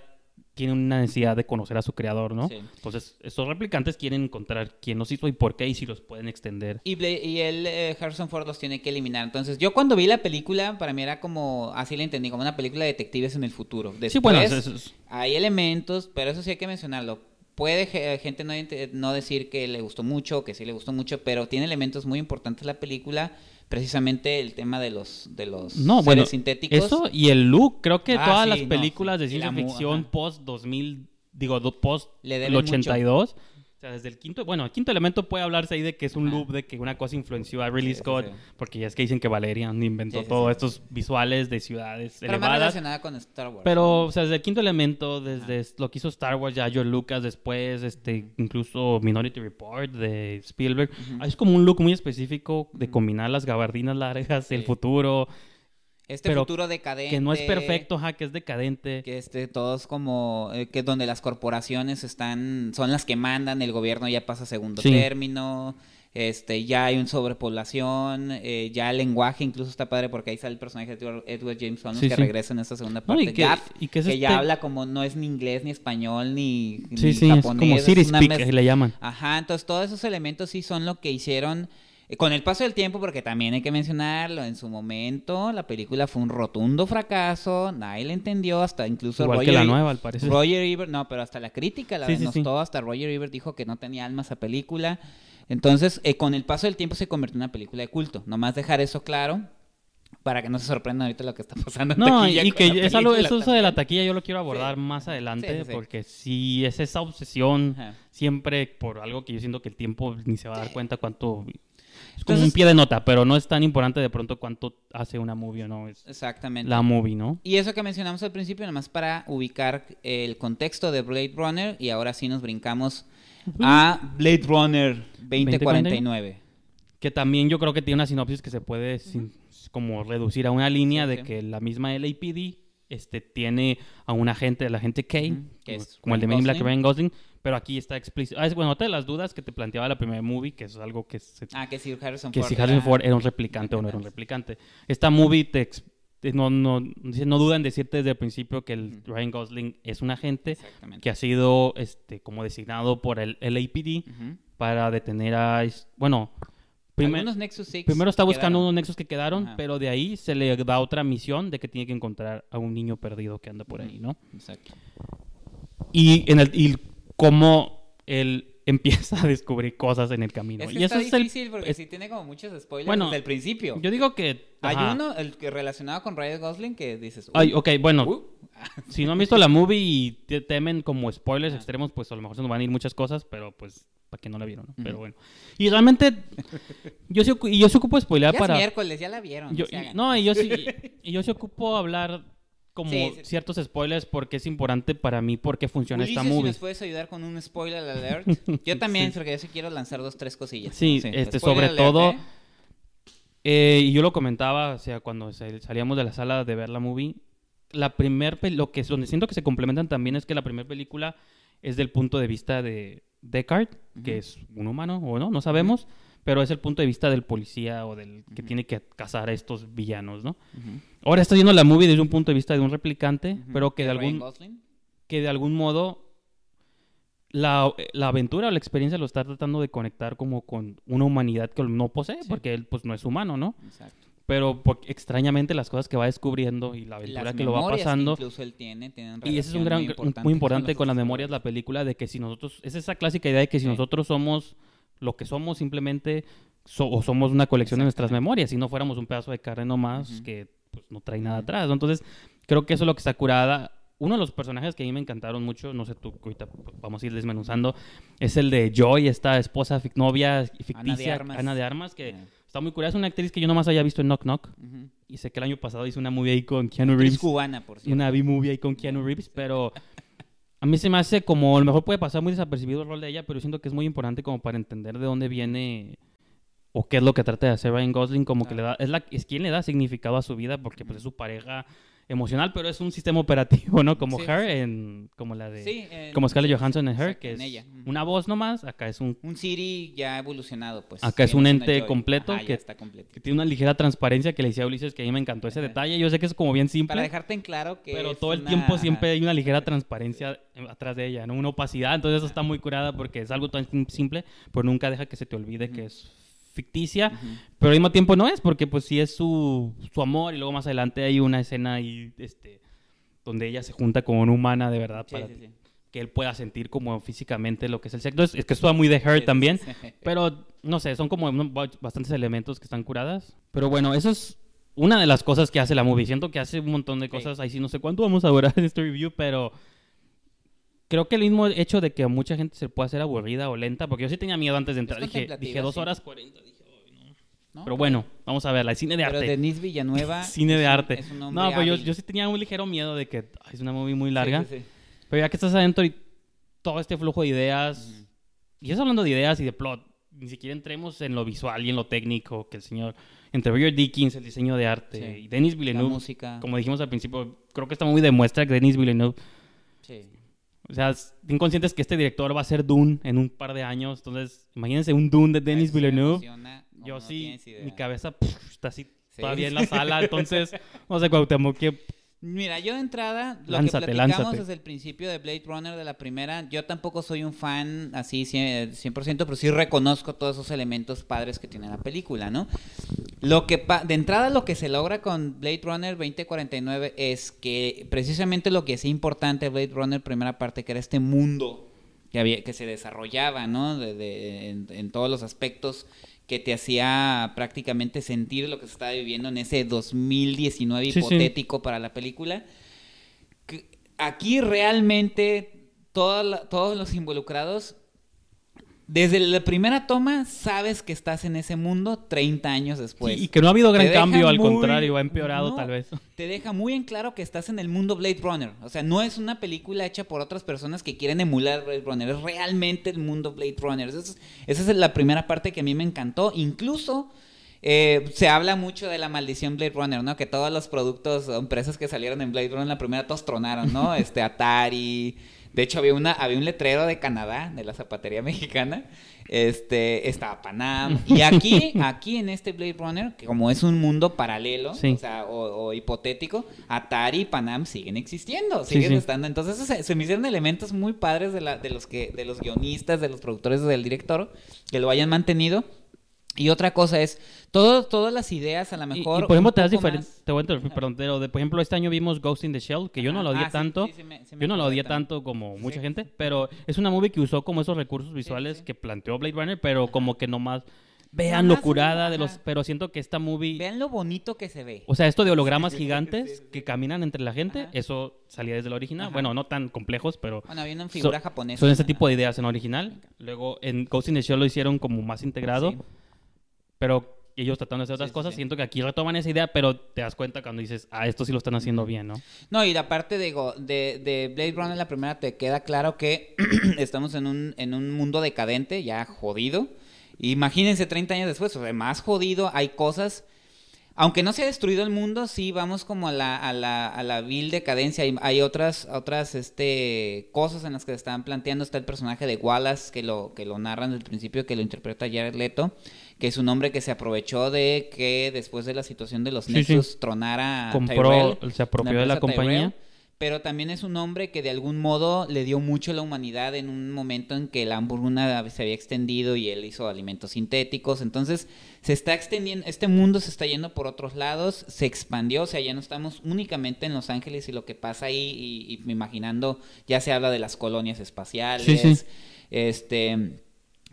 tiene una necesidad de conocer a su creador, ¿no? Sí. Entonces, estos replicantes quieren encontrar quién los hizo y por qué y si los pueden extender. Y, él, eh, Harrison Ford los tiene que eliminar. Entonces, yo cuando vi la película, para mí era como, así la entendí, como una película de detectives en el futuro. Después, sí, bueno, eso- eso es- hay elementos, pero eso sí hay que mencionarlo. Puede ge- gente no, ent- no decir que le gustó mucho, que sí le gustó mucho, pero tiene elementos muy importantes la película, precisamente el tema de los, de los No, seres bueno, sintéticos. eso y el look, creo que Ah, todas sí, las no, películas sí. de ciencia la ficción post 2000, digo, post Le el deben 82, o sea, desde el quinto, bueno, el quinto elemento puede hablarse ahí de que es un loop de que una cosa influenció a Ridley Sí, Scott, sí. porque ya es que dicen que Valerian inventó Sí, todos estos visuales de ciudades pero más elevadas. relacionada con Star Wars. Pero, o sea, desde el quinto elemento, desde lo que hizo Star Wars, ya George Lucas después, este, incluso Minority Report de Spielberg. Es como un look muy específico de combinar las gabardinas largas, el futuro, este pero futuro decadente. que no es perfecto, ajá, que es decadente. que este todos como eh, que donde las corporaciones están son las que mandan el gobierno ya pasa a segundo Sí. término este ya hay un sobrepoblación eh, ya el lenguaje incluso está padre porque ahí sale el personaje de Edward, James Olmos Sí, que sí. regresa en esta segunda No, parte y que- Gaff, y que es ya este- habla como no es ni inglés ni español ni, Sí, ni sí, es japonés como City una Speak, mez- le llaman. Ajá, entonces todos esos elementos sí son lo que hicieron con el paso del tiempo, porque también hay que mencionarlo, en su momento la película fue un rotundo fracaso, nadie la entendió, hasta incluso Igual Roger, que la nueva, al parecer. Roger Ebert, no, pero hasta la crítica la Sí, sí, sí. denostó, hasta Roger Ebert dijo que no tenía alma esa película. Entonces, eh, con el paso del tiempo se convirtió en una película de culto. Nomás dejar eso claro para que no se sorprendan ahorita lo que está pasando. en No, y que es algo, eso, de la taquilla yo lo quiero abordar Sí. más adelante, Sí, sí, sí. porque si es esa obsesión Ajá. siempre por algo que yo siento que el tiempo ni se va a dar cuenta cuánto... Es como Entonces- un pie de nota, pero no es tan importante de pronto cuánto hace una movie o no. Es Exactamente. la movie, ¿no? Y eso que mencionamos al principio, nomás para ubicar el contexto de Blade Runner, y ahora sí nos brincamos a Blade Runner 2049. Que también yo creo que tiene una sinopsis que se puede sin- como reducir a una línea Sí, de sí. que la misma LAPD este, tiene a un agente, el agente K, que es como el de Men in Black. Ryan Gosling, pero aquí está explícito. Ah, es, bueno, otra de las dudas que te planteaba la primera movie, que es algo que se Ah, que si Harrison que Ford. si Harrison era- Ford era un replicante o no era un replicante. Esta movie te no, no, no duda en decirte desde el principio que el Ryan Gosling es un agente que ha sido este como designado por el LAPD para detener a bueno primer- Nexus 6 primero está buscando quedaron. unos nexos que quedaron Ajá. pero de ahí se le da otra misión de que tiene que encontrar a un niño perdido que anda por ahí no Exacto. y en el y cómo él empieza a descubrir cosas en el camino Es que y está eso es el difícil porque es- sí tiene como muchos spoilers Bueno, desde el principio. yo digo que Hay uno el que relacionado con Ryan Gosling que dices. Ay, "Uy, ok, bueno, uh". si no han visto la movie y te- temen como spoilers extremos, pues a lo mejor se nos van a ir muchas cosas, pero pues para que no la vieron, ¿no? Pero bueno. Y realmente yo sí, yo sí ocupo spoilear Ya para es miércoles, ya la vieron. yo, no se y- yo sí y yo sí ocupo hablar como Sí, sí. ciertos spoilers porque es importante para mí porque funciona Ulises, esta si movie. nos puedes ayudar con un spoiler alert. Yo también, porque yo sí quiero lanzar dos, tres cosillas. Sí, este, sobre alert, todo- ¿eh? Eh, y yo lo comentaba, o sea, cuando sal- salíamos de la sala de ver la movie, la primer lo que es donde siento que se complementan también es que la primera película es del punto de vista de Deckard, que es un humano o no, no sabemos, pero es el punto de vista del policía o del que tiene que cazar a estos villanos, ¿no? Ahora está viendo la movie desde un punto de vista de un replicante, pero que de algún Gosling. que de algún modo la, la aventura o la experiencia lo está tratando de conectar como con una humanidad que no posee, Sí. porque él pues no es humano, ¿no? Exacto. Pero por- extrañamente las cosas que va descubriendo y la aventura Las que lo va que pasando. incluso él tiene, tienen Y ese es un gran, muy importante, importante, muy importante los con las memorias, la héroes. película, de que si nosotros, es esa clásica idea de que si Sí. nosotros somos lo que somos simplemente, so- o somos una colección de nuestras memorias, si no fuéramos un pedazo de carne nomás Ujú. que pues, no trae nada atrás. Entonces, creo que eso es lo que está curada. uno de los personajes que a mí me encantaron mucho, no sé tú, ahorita vamos a ir desmenuzando, es el de Joy, esta esposa novia ficticia, Ana de Armas, que está muy curiosa, es una actriz que yo nomás había visto en Knock Knock, y sé que el año pasado hizo una movie ahí con Keanu Reeves. cubana, por cierto. Una B-movie ahí con Keanu Reeves, pero a mí se me hace como, a lo mejor puede pasar muy desapercibido el rol de ella, pero siento que es muy importante como para entender de dónde viene o qué es lo que trata de hacer Ryan Gosling, como que le da, es, la, es quien le da significado a su vida, porque pues es su pareja emocional, pero es un sistema operativo, ¿no? Como Her, En, como la de... como Scarlett Johansson en Her, que es ella. una voz nomás, acá es un... Un Siri ya evolucionado, pues. Acá es un ente completo, que, está completo, que, tiene una ligera transparencia que le decía a Ulises que a mí me encantó ese detalle. Yo sé que es como bien simple. Para dejarte en claro que... Pero todo el tiempo siempre hay una ligera transparencia atrás de ella, ¿no? Una opacidad, entonces eso está muy curada porque es algo tan simple, pero nunca deja que se te olvide que es ficticia, pero al mismo tiempo no es, porque pues sí es su, su amor y luego más adelante hay una escena ahí, este, donde ella se junta con una humana de verdad para que él pueda sentir como físicamente lo que es el sexo. Es, que esto va muy de Her también, pero no sé, son como bastantes elementos que están curadas. Pero bueno, eso es una de las cosas que hace la movie. Siento que hace un montón de cosas, ahí sí no sé cuánto vamos a durar en este review, pero creo que el mismo hecho de que mucha gente se pueda hacer aburrida o lenta, porque yo sí tenía miedo antes de entrar. Dije, dije dos horas cuarenta. Dije, no. Pero bueno, vamos a ver, el cine de arte. Pero Denise Villanueva. cine de arte. no, pues yo, yo, sí tenía un ligero miedo de que es una movie muy larga. Pero ya que estás adentro y todo este flujo de ideas. Y es hablando de ideas y de plot. Ni siquiera entremos en lo visual y en lo técnico que el señor. Entre Roger Dickens, el diseño de arte, y Denis Villeneuve. música. Como dijimos al principio, creo que esta movie demuestra que Denis Villeneuve Sí o sea, bien conscientes que este director va a ser Dune en un par de años. Entonces, imagínense un Dune de Denis Villeneuve. Yo sí, mi cabeza está así todavía en la sala. Entonces, no sé, Cuauhtémoc, ¿qué Mira, yo de entrada, lo que platicamos desde el principio de Blade Runner de la primera, yo tampoco soy un fan así 100%, pero sí reconozco todos esos elementos padres que tiene la película, ¿no? Lo que de entrada lo que se logra con Blade Runner 2049 es que precisamente lo que es importante Blade Runner primera parte, que era este mundo que, había, que se desarrollaba, ¿no? De, en todos los aspectos que te hacía prácticamente sentir lo que se estaba viviendo en ese 2019 hipotético para la película. Aquí realmente todos los involucrados desde la primera toma sabes que estás en ese mundo 30 años después. y que no ha habido gran cambio, al contrario, ha empeorado tal vez. Te deja muy en claro que estás en el mundo Blade Runner. O sea, no es una película hecha por otras personas que quieren emular Blade Runner, es realmente el mundo Blade Runner. Esa es, la primera parte que a mí me encantó. Incluso... Eh, se habla mucho de la maldición Blade Runner, ¿no? Que todos los productos o empresas que salieron en Blade Runner en la primera todos tronaron, ¿no? Este Atari, de hecho, había, una, había un letrero de Canadá, de la zapatería mexicana. Este, estaba Panam. Y aquí, aquí en este Blade Runner, que como es un mundo paralelo, o, sea, o, hipotético, Atari y Panam siguen existiendo, siguen estando. Entonces se, se, me hicieron elementos muy padres de, la, de, los que, de los guionistas, de los productores, del director, que lo hayan mantenido. Y otra cosa es, todo, todas las ideas a lo mejor... Y, por ejemplo, te das diferente... Te voy a interrumpir, perdón, pero de, por ejemplo, este año vimos Ghost in the Shell, que yo no lo odié ah, tanto. yo no lo odié tanto como mucha gente, pero es una movie que usó como esos recursos visuales que planteó Blade Runner, pero como que nomás... Vean lo curada de los... Pero siento que esta movie... Vean lo bonito que se ve. O sea, esto de hologramas gigantes que caminan entre la gente, eso salía desde la original. Bueno, no tan complejos, pero... Bueno, había una figura japonesa. Son ese tipo de ideas en original. Luego en Ghost in the Shell lo hicieron como más integrado pero ellos tratando de hacer otras cosas. Siento que aquí retoman esa idea, pero te das cuenta cuando dices, ah, esto sí lo están haciendo bien, ¿no? No, y la parte de, de, de Blade Runner, la primera, te queda claro que estamos en un, en un mundo decadente, ya jodido. Imagínense 30 años después, o sea, más jodido, hay cosas aunque no se ha destruido el mundo, sí vamos como a la, a la, a la vil decadencia. Hay, hay, otras, otras este, cosas en las que se están planteando. Está el personaje de Wallace, que lo, que lo narran desde el principio, que lo interpreta Jared Leto, que es un hombre que se aprovechó de que después de la situación de los Nexus tronara Compró, se apropió de la compañía. pero también es un hombre que de algún modo le dio mucho a la humanidad en un momento en que la hamburguesa se había extendido y él hizo alimentos sintéticos. Entonces se está extendiendo, este mundo se está yendo por otros lados, se expandió, o sea, ya no estamos únicamente en Los Ángeles y lo que pasa ahí, y, y imaginando, ya se habla de las colonias espaciales, este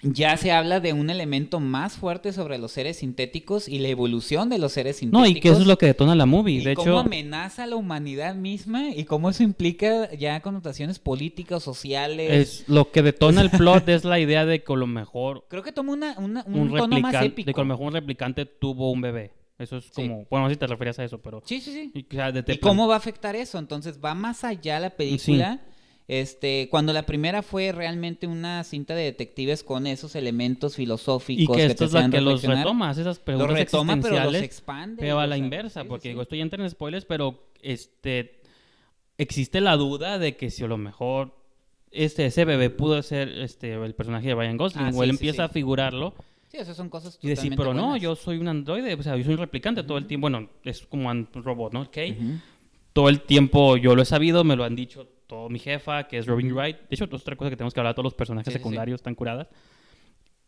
ya se habla de un elemento más fuerte sobre los seres sintéticos y la evolución de los seres sintéticos. No, y que eso es lo que detona la movie. Y de cómo amenaza a la humanidad misma y cómo eso implica ya connotaciones políticas, sociales. Es lo que detona el plot es la idea de que a lo mejor. Creo que toma una, un, tono más épico. De que a lo mejor un replicante tuvo un bebé. Eso es como, bueno, no sé si te referías a eso, pero... Sí, sí, sí. ¿Y, cómo va a afectar eso? Entonces va más allá la película. Este, cuando la primera fue realmente una cinta de detectives con esos elementos filosóficos y que esto es la que los retoma, esas preguntas los retoma, pero los expande. Pero a la inversa, porque digo, esto ya entra en spoilers, pero este existe la duda de que si a lo mejor este ese bebé pudo ser este el personaje de Ryan Gosling ah, o él empieza a figurarlo. Sí, esas son cosas Y decir, pero no, yo soy un androide, o sea, yo soy un replicante todo el tiempo. Bueno, es como un robot, ¿no? Ok. Todo el tiempo yo lo he sabido, me lo han dicho todo mi jefa, que es Robin Wright. De hecho, otra cosa que tenemos que hablar, todos los personajes secundarios están curadas.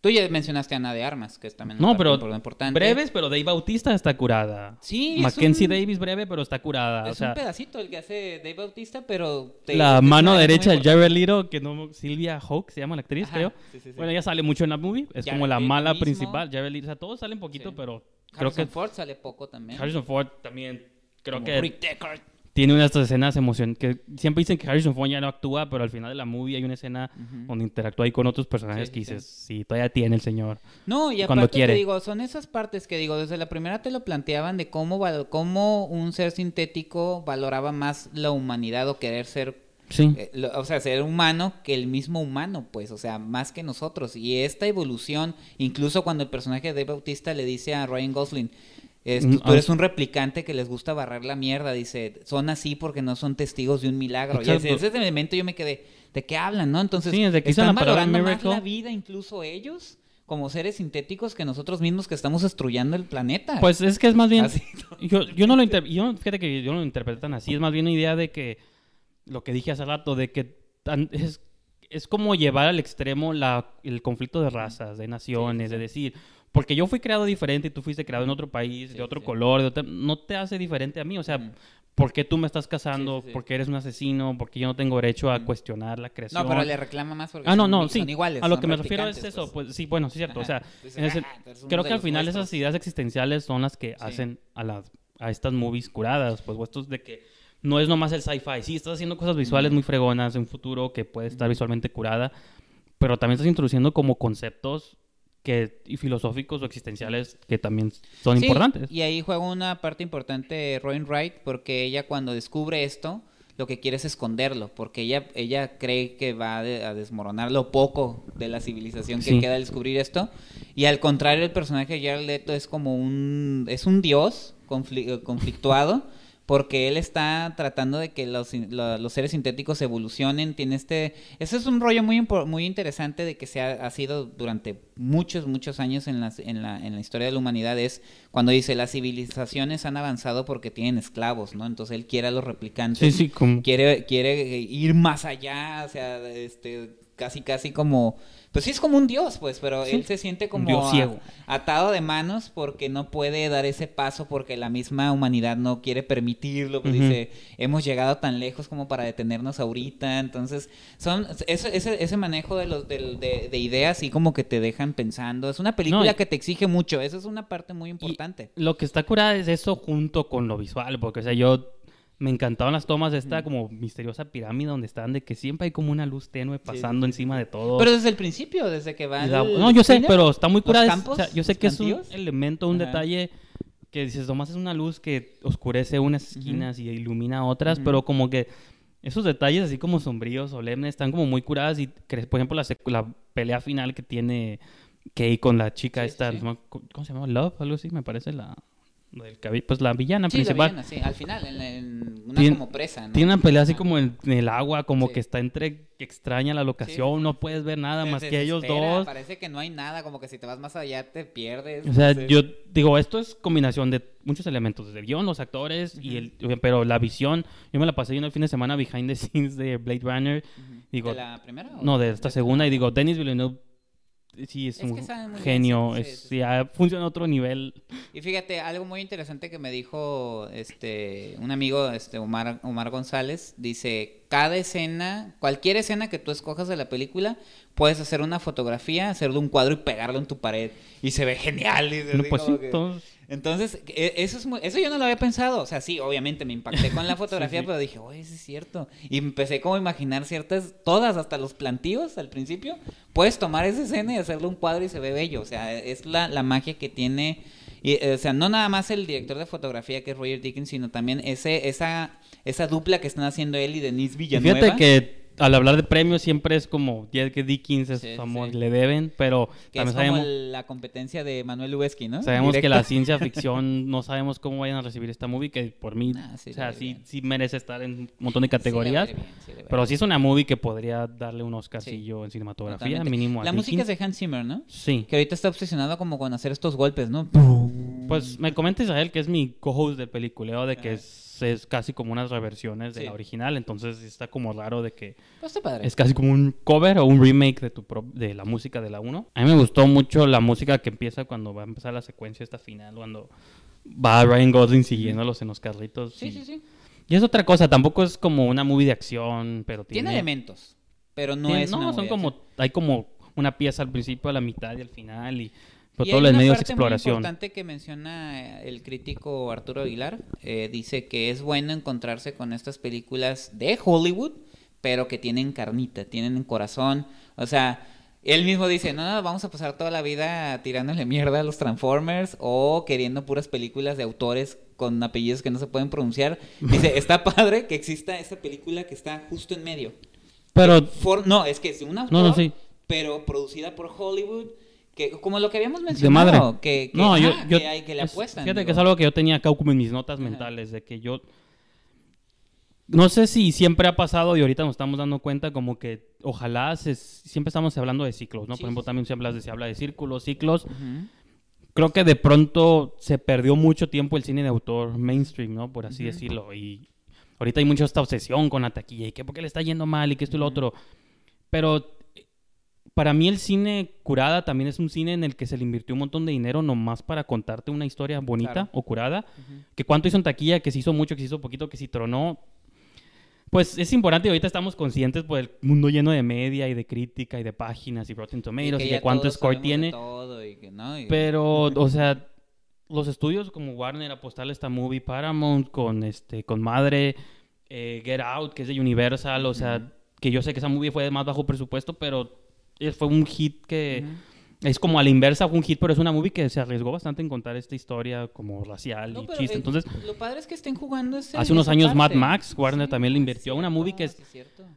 Tú ya mencionaste a Ana de Armas, que es también no, pero importante. breves, pero Dave Bautista está curada. Sí, Mackenzie Davis breve, pero está curada. Es un pedacito el que hace Dave Bautista, pero... la mano derecha de Jared Leto, que no... Silvia Hawke se llama la actriz, creo. bueno, ella sale mucho en la movie. Es como la mala principal. Jared Leto, o sea, todos salen poquito, pero... Harrison creo que... Ford sale poco también. Harrison Ford también creo que... Rick Deckard tiene unas escenas emocionantes que siempre dicen que Harrison Ford ya no actúa, pero al final de la movie hay una escena donde interactúa ahí con otros personajes que dices, sí. todavía tiene el señor. No, y aparte te digo, son esas partes que digo, desde la primera te lo planteaban de cómo, cómo un ser sintético valoraba más la humanidad o querer ser Sí. Eh, o sea, ser humano que el mismo humano, pues, o sea, más que nosotros. Y esta evolución, incluso cuando el personaje de Bautista le dice a Ryan Gosling, Mm, tú, eres un replicante que les gusta barrer la mierda, dice, son así porque no son testigos de un milagro. Y ese, ese elemento yo me quedé, ¿de qué hablan, no? Entonces, están valorando más la vida incluso ellos como seres sintéticos que nosotros mismos que estamos destruyendo el planeta. Pues es que es más bien, yo, yo, no lo yo, fíjate que yo no lo interpreto tan así, es más bien una idea de que, lo que dije hace rato, de que es, es como llevar al extremo la, el conflicto de razas, de naciones, de decir, porque yo fui creado diferente y tú fuiste creado en otro país, de otro color, no te hace diferente a mí. O sea, ¿por qué tú me estás casando? ¿Por qué eres un asesino? Porque yo no tengo derecho a cuestionar la creación. No, pero le reclama más porque ah, no, no, sí. iguales. A lo que me refiero es eso. Pues. pues sí, bueno, sí es cierto. o sea, ah, creo que al final esas ideas existenciales son las que hacen a, las, a estas movies curadas. Pues estos de que no es nomás el sci-fi. Sí, estás haciendo cosas visuales muy fregonas de un futuro que puede estar visualmente curada, pero también estás introduciendo como conceptos que, y filosóficos o existenciales que también son importantes. Y ahí juega una parte importante Robin Wright, porque ella cuando descubre esto, lo que quiere es esconderlo, porque ella, ella cree que va a, desmoronar lo poco de la civilización que queda al descubrir esto. Y al contrario, el personaje de Jared Leto es como un, es un dios conflictuado porque él está tratando de que los, los, seres sintéticos evolucionen. Tiene este, ese es un rollo muy, muy interesante de que se ha, sido durante muchos, muchos años en, las, en, la, en la historia de la humanidad, es cuando dice las civilizaciones han avanzado porque tienen esclavos, ¿no? Entonces él quiere a los replicantes, sí, sí, quiere, quiere ir más allá, o sea, este, casi, casi como pues sí es como un dios, pues, pero él se siente como atado de manos porque no puede dar ese paso porque la misma humanidad no quiere permitirlo, pues dice, hemos llegado tan lejos como para detenernos ahorita, entonces son ese, ese, manejo de, los, de, ideas y como que te dejan pensando, es una película que te exige mucho, esa es una parte muy importante. lo que está curada es eso junto con lo visual, porque o sea, yo me encantaban las tomas de esta como misteriosa pirámide donde están de que siempre hay como una luz tenue pasando encima de todo. Pero desde el principio, desde que va. no, yo sé, pero está muy curada. O sea, yo sé que es un elemento, un detalle que dices, nomás es una luz que oscurece unas esquinas y ilumina otras, pero como que esos detalles así como sombríos, solemnes, están como muy curadas y, por ejemplo, la, la pelea final que tiene Kay con la chica esta, ¿cómo se llama? Love, algo así, me parece la pues la villana principal. La villana, sí, al final, en, una como presa, Tiene una pelea así como en, el agua, como que está entre extraña la locación, no puedes ver nada más que ellos dos. Parece que no hay nada, como que si te vas más allá te pierdes. O sea, yo digo, esto es combinación de muchos elementos, desde el guion, los actores, y el, pero la visión, yo me la pasé el fin de semana behind the scenes de Blade Runner. digo, ¿De la primera? no, de esta segunda, y digo, Denis Villeneuve sí es, un genio, es, funciona a otro nivel. Y fíjate, algo muy interesante que me dijo este un amigo, este Omar, Omar González, dice cada escena, cualquier escena que tú escojas de la película, puedes hacer una fotografía, hacerle un cuadro y pegarlo en tu pared. Y se ve genial. pues entonces, e, eso, es eso yo no lo había pensado. O sea, sí, obviamente me impacté con la fotografía, pero dije, oye, eso es cierto. Y empecé como a imaginar ciertas, todas, hasta los plantíos al principio. Puedes tomar esa escena y hacerle un cuadro y se ve bello. O sea, es la, la magia que tiene. Y, eh, o sea, no nada más el director de fotografía que es Roger Dickens, sino también ese, esa, esa dupla que están haciendo él y Denise Villanueva. Fíjate que al hablar de premios siempre es como ya que Dickens es le deben, pero que también es como la competencia de Manuel Lubezki, ¿no? Sabemos que la ciencia ficción no sabemos cómo vayan a recibir esta movie que por mí, ah, o sea, sí, sí merece estar en un montón de categorías, pero sí es una movie que podría darle un Oscarcillo en cinematografía mínimo. A la música es de Hans Zimmer, ¿no? Sí. Que ahorita está obsesionado como con hacer estos golpes, ¿no? Pues me comenta Israel que es mi co-host de peliculeo de que es es casi como unas reversiones de la original, entonces está como raro de que pues está padre. es casi como un cover o un remake de tu de la música de la 1. A mí me gustó mucho la música que empieza cuando va a empezar la secuencia esta final, cuando va Ryan Gosling siguiéndolos en los carritos. Sí, sí, sí. Y es otra cosa, tampoco es como una movie de acción, pero tiene... Tiene elementos, pero no es No, son como... Hay como una pieza al principio, a la mitad y al final y y todo hay una parte exploración. Muy importante que menciona eh, el crítico Arturo Aguilar. Eh, dice que es bueno encontrarse con estas películas de Hollywood, pero que tienen carnita, tienen corazón. O sea, él mismo dice, no, no, vamos a pasar toda la vida tirándole mierda a los Transformers o queriendo puras películas de autores con apellidos que no se pueden pronunciar. Dice, está padre que exista esa película que está justo en medio. Pero... no, es que es un autor, no, no, sí. pero producida por Hollywood que, como lo que habíamos mencionado, de madre. que, que, no, yo, que, hay, que le apuestan. Fíjate que es algo que yo tenía acá como en mis notas mentales, de que yo... No sé si siempre ha pasado y ahorita nos estamos dando cuenta como que ojalá se, siempre estamos hablando de ciclos, ¿no? Por ejemplo, también se habla, de, se habla de círculos, ciclos. Creo que de pronto se perdió mucho tiempo el cine de autor mainstream, ¿no? Por así decirlo. Y ahorita hay mucha esta obsesión con la taquilla y que porque le está yendo mal y que esto y lo otro. Pero para mí el cine curada también es un cine en el que se le invirtió un montón de dinero nomás para contarte una historia bonita o curada. Que cuánto hizo en taquilla, que se hizo mucho, que se hizo poquito, que si tronó. Pues es importante y ahorita estamos conscientes por el mundo lleno de media y de crítica y de páginas y Rotten Tomatoes y, de cuánto score tiene. Pero, o sea, los estudios como Warner apostarle esta movie, Paramount con este con Madre, eh, Get Out, que es de Universal, o sea, que yo sé que esa movie fue de más bajo presupuesto, pero fue un hit que... Es como a la inversa, fue un hit, pero es una movie que se arriesgó bastante en contar esta historia como racial y chiste. Entonces, lo padre es que estén jugando Hace unos años Mad Max, Warner también le invirtió a una movie que es...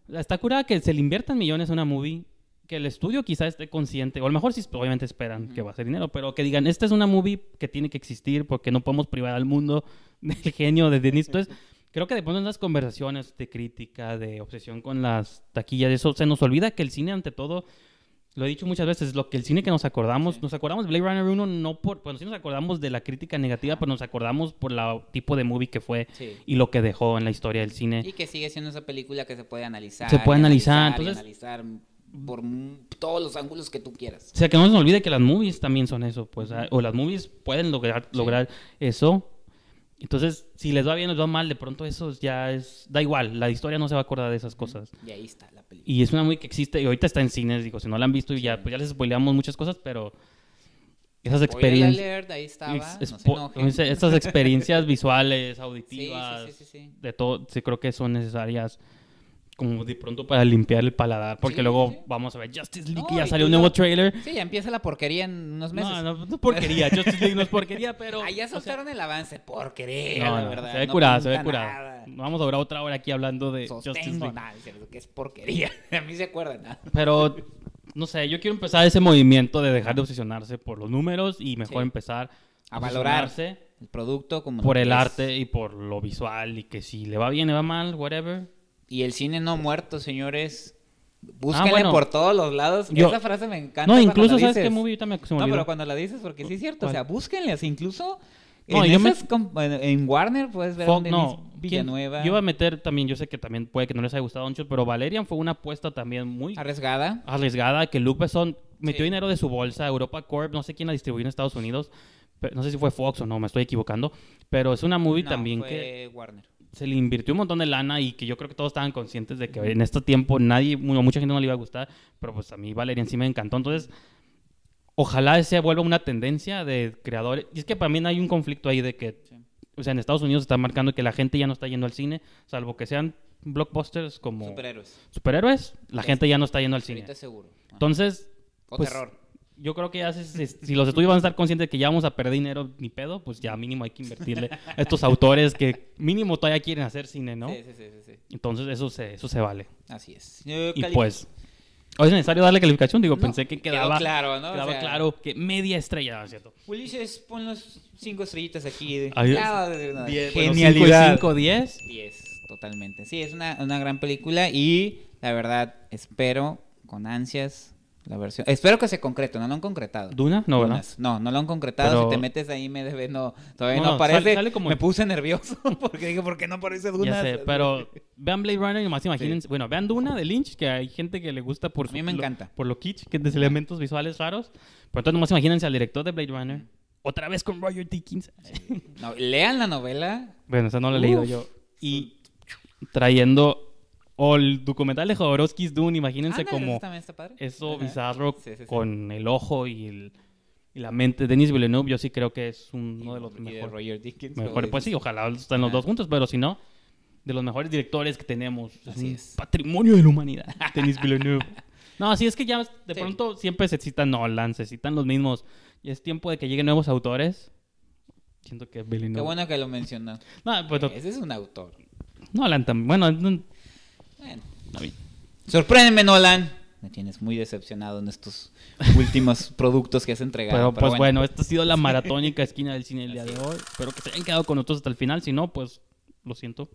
está curada que se le inviertan millones a una movie que el estudio quizá esté consciente, o a lo mejor sí, obviamente esperan que va a ser dinero, pero que digan, esta es una movie que tiene que existir porque no podemos privar al mundo del genio de Denis. Entonces, creo que después de las conversaciones de crítica, de obsesión con las taquillas, eso se nos olvida que el cine ante todo lo he dicho muchas veces, lo que el cine que nos acordamos, nos acordamos de Blade Runner 1 no por, bueno, sí nos acordamos de la crítica negativa, pero nos acordamos por el tipo de movie que fue y lo que dejó en la historia del cine. Y que sigue siendo esa película que se puede analizar. Se puede analizar, entonces... analizar por todos los ángulos que tú quieras. O sea, que no se nos olvide que las movies también son eso, pues, o las movies pueden lograr, lograr eso entonces, si les va bien o les va mal, de pronto eso ya es... Da igual, la historia no se va a acordar de esas cosas. Y ahí está la película. Y es una muy que existe, y ahorita está en cines, digo, si no la han visto, y ya, pues ya les spoileamos muchas cosas, pero... Esas experiencias... ahí estaba, Estas experiencias visuales, auditivas, de todo, sí creo que son necesarias como de pronto para limpiar el paladar, porque luego vamos a ver Justice League, y ya salió un nuevo trailer. Sí, ya empieza la porquería en unos meses. No, no, no porquería, Justice League no es porquería, pero... Ahí ya soltaron el avance, porquería, la verdad. Se ve curada, se ve curada. Vamos a durar otra hora aquí hablando de Justice League. nada, que es porquería, a mí se acuerdan nada. Pero, no sé, yo quiero empezar ese movimiento de dejar de obsesionarse por los números y mejor empezar a valorarse el producto como por el arte y por lo visual y que si le va bien, le va mal, whatever y el cine no muerto, señores. Búsquenle ah, por todos los lados. Esa frase me encanta. No, incluso, ¿sabes qué movie también No, pero cuando la dices, porque sí es cierto. O sea, búsquenle. incluso en, Warner puedes ver Fo no, Villanueva. Yo iba a meter también, yo sé que también puede que no les haya gustado mucho, pero Valerian fue una apuesta también muy... Arriesgada. Arriesgada, que Luke Besson metió dinero de su bolsa, Europa Corp, no sé quién la distribuyó en Estados Unidos, no sé si fue Fox o no, me estoy equivocando, pero es una movie también fue Warner. Se le invirtió un montón de lana y que yo creo que todos estaban conscientes de que en este tiempo nadie, mucha gente no le iba a gustar, pero pues a mí Valerian sí me encantó. Entonces, ojalá ese vuelva una tendencia de creadores. Y es que para mí no hay un conflicto ahí de que, o sea, en Estados Unidos está marcando que la gente ya no está yendo al cine, salvo que sean blockbusters como... Superhéroes. Superhéroes, la gente ya no está yendo al cine. seguro. Entonces... O pues, terror. Yo creo que ya si, los estudios van a estar conscientes de que ya vamos a perder dinero ni pedo, pues ya mínimo hay que invertirle a estos autores que mínimo todavía quieren hacer cine, ¿no? Sí, sí, sí. sí. Entonces eso se, eso se vale. Así es. y pues... ¿O es necesario darle calificación? Digo, pensé que quedaba claro, ¿no? Quedaba claro que media estrella, ¿cierto? Ulises, pon los cinco estrellitas aquí. Genialidad. 5, 10. 10 totalmente. Sí, es una, una gran película y la verdad espero con ansias la versión. Espero que se concrete, no lo han concretado. ¿Duna? No, ¿verdad? No, no lo han concretado. Si te metes ahí me debe, no, todavía no, aparece. Me puse nervioso porque dije, ¿por qué no aparece Duna? Ya sé, pero vean Blade Runner y más imagínense. Bueno, vean Duna de Lynch, que hay gente que le gusta por A mí me encanta. por lo kitsch, que es de elementos visuales raros. Pero entonces nomás imagínense al director de Blade Runner. Otra vez con Roger Dickens. No, lean la novela. Bueno, esa no la he leído yo. Y trayendo o el documental de Jodorowsky's Dune, imagínense como eso bizarro con el ojo y, la mente. Denis Villeneuve, yo sí creo que es uno de los mejores. Roger Dickens. pues sí, ojalá estén los dos juntos, pero si no, de los mejores directores que tenemos. Es un patrimonio de la humanidad. Denis Villeneuve. No, así es que ya de pronto siempre se citan Nolan, se citan los mismos. Y es tiempo de que lleguen nuevos autores. Siento que Villeneuve. Qué bueno que lo mencionó. No, pues, Ese es un autor. Nolan también. Bueno, bueno Sorpréndeme, Nolan. Me tienes muy decepcionado en estos últimos productos que has entregado. Pero, pues bueno. esta ha sido la maratónica esquina del cine el día de hoy. Espero que se hayan quedado con nosotros hasta el final. Si no, pues lo siento.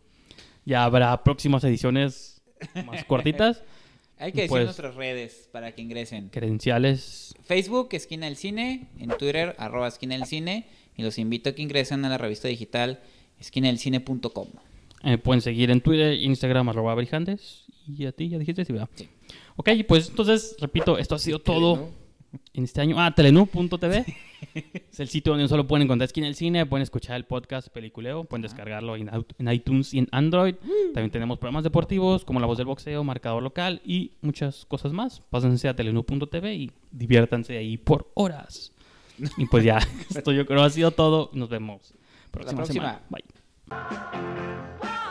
Ya habrá próximas ediciones más cortitas. Hay que decir pues, nuestras redes para que ingresen. Credenciales. Facebook, Esquina del Cine. En Twitter, arroba Esquina del Cine. Y los invito a que ingresen a la revista digital esquinadelcine.com. Eh, pueden seguir en Twitter, Instagram, arroba brijandes. Y a ti ya dijiste, sí, ¿verdad? Sí. Ok, pues entonces, repito, esto ha sido todo en este año. Ah, telenú.tv. es el sitio donde solo pueden encontrar esquina el cine, pueden escuchar el podcast Peliculeo, pueden descargarlo en, iTunes y en Android. También tenemos programas deportivos como La Voz del Boxeo, Marcador Local y muchas cosas más. Pásense a telenú.tv y diviértanse ahí por horas. y pues ya, esto yo creo ha sido todo. Nos vemos próxima, la próxima. semana. Bye. Whoa!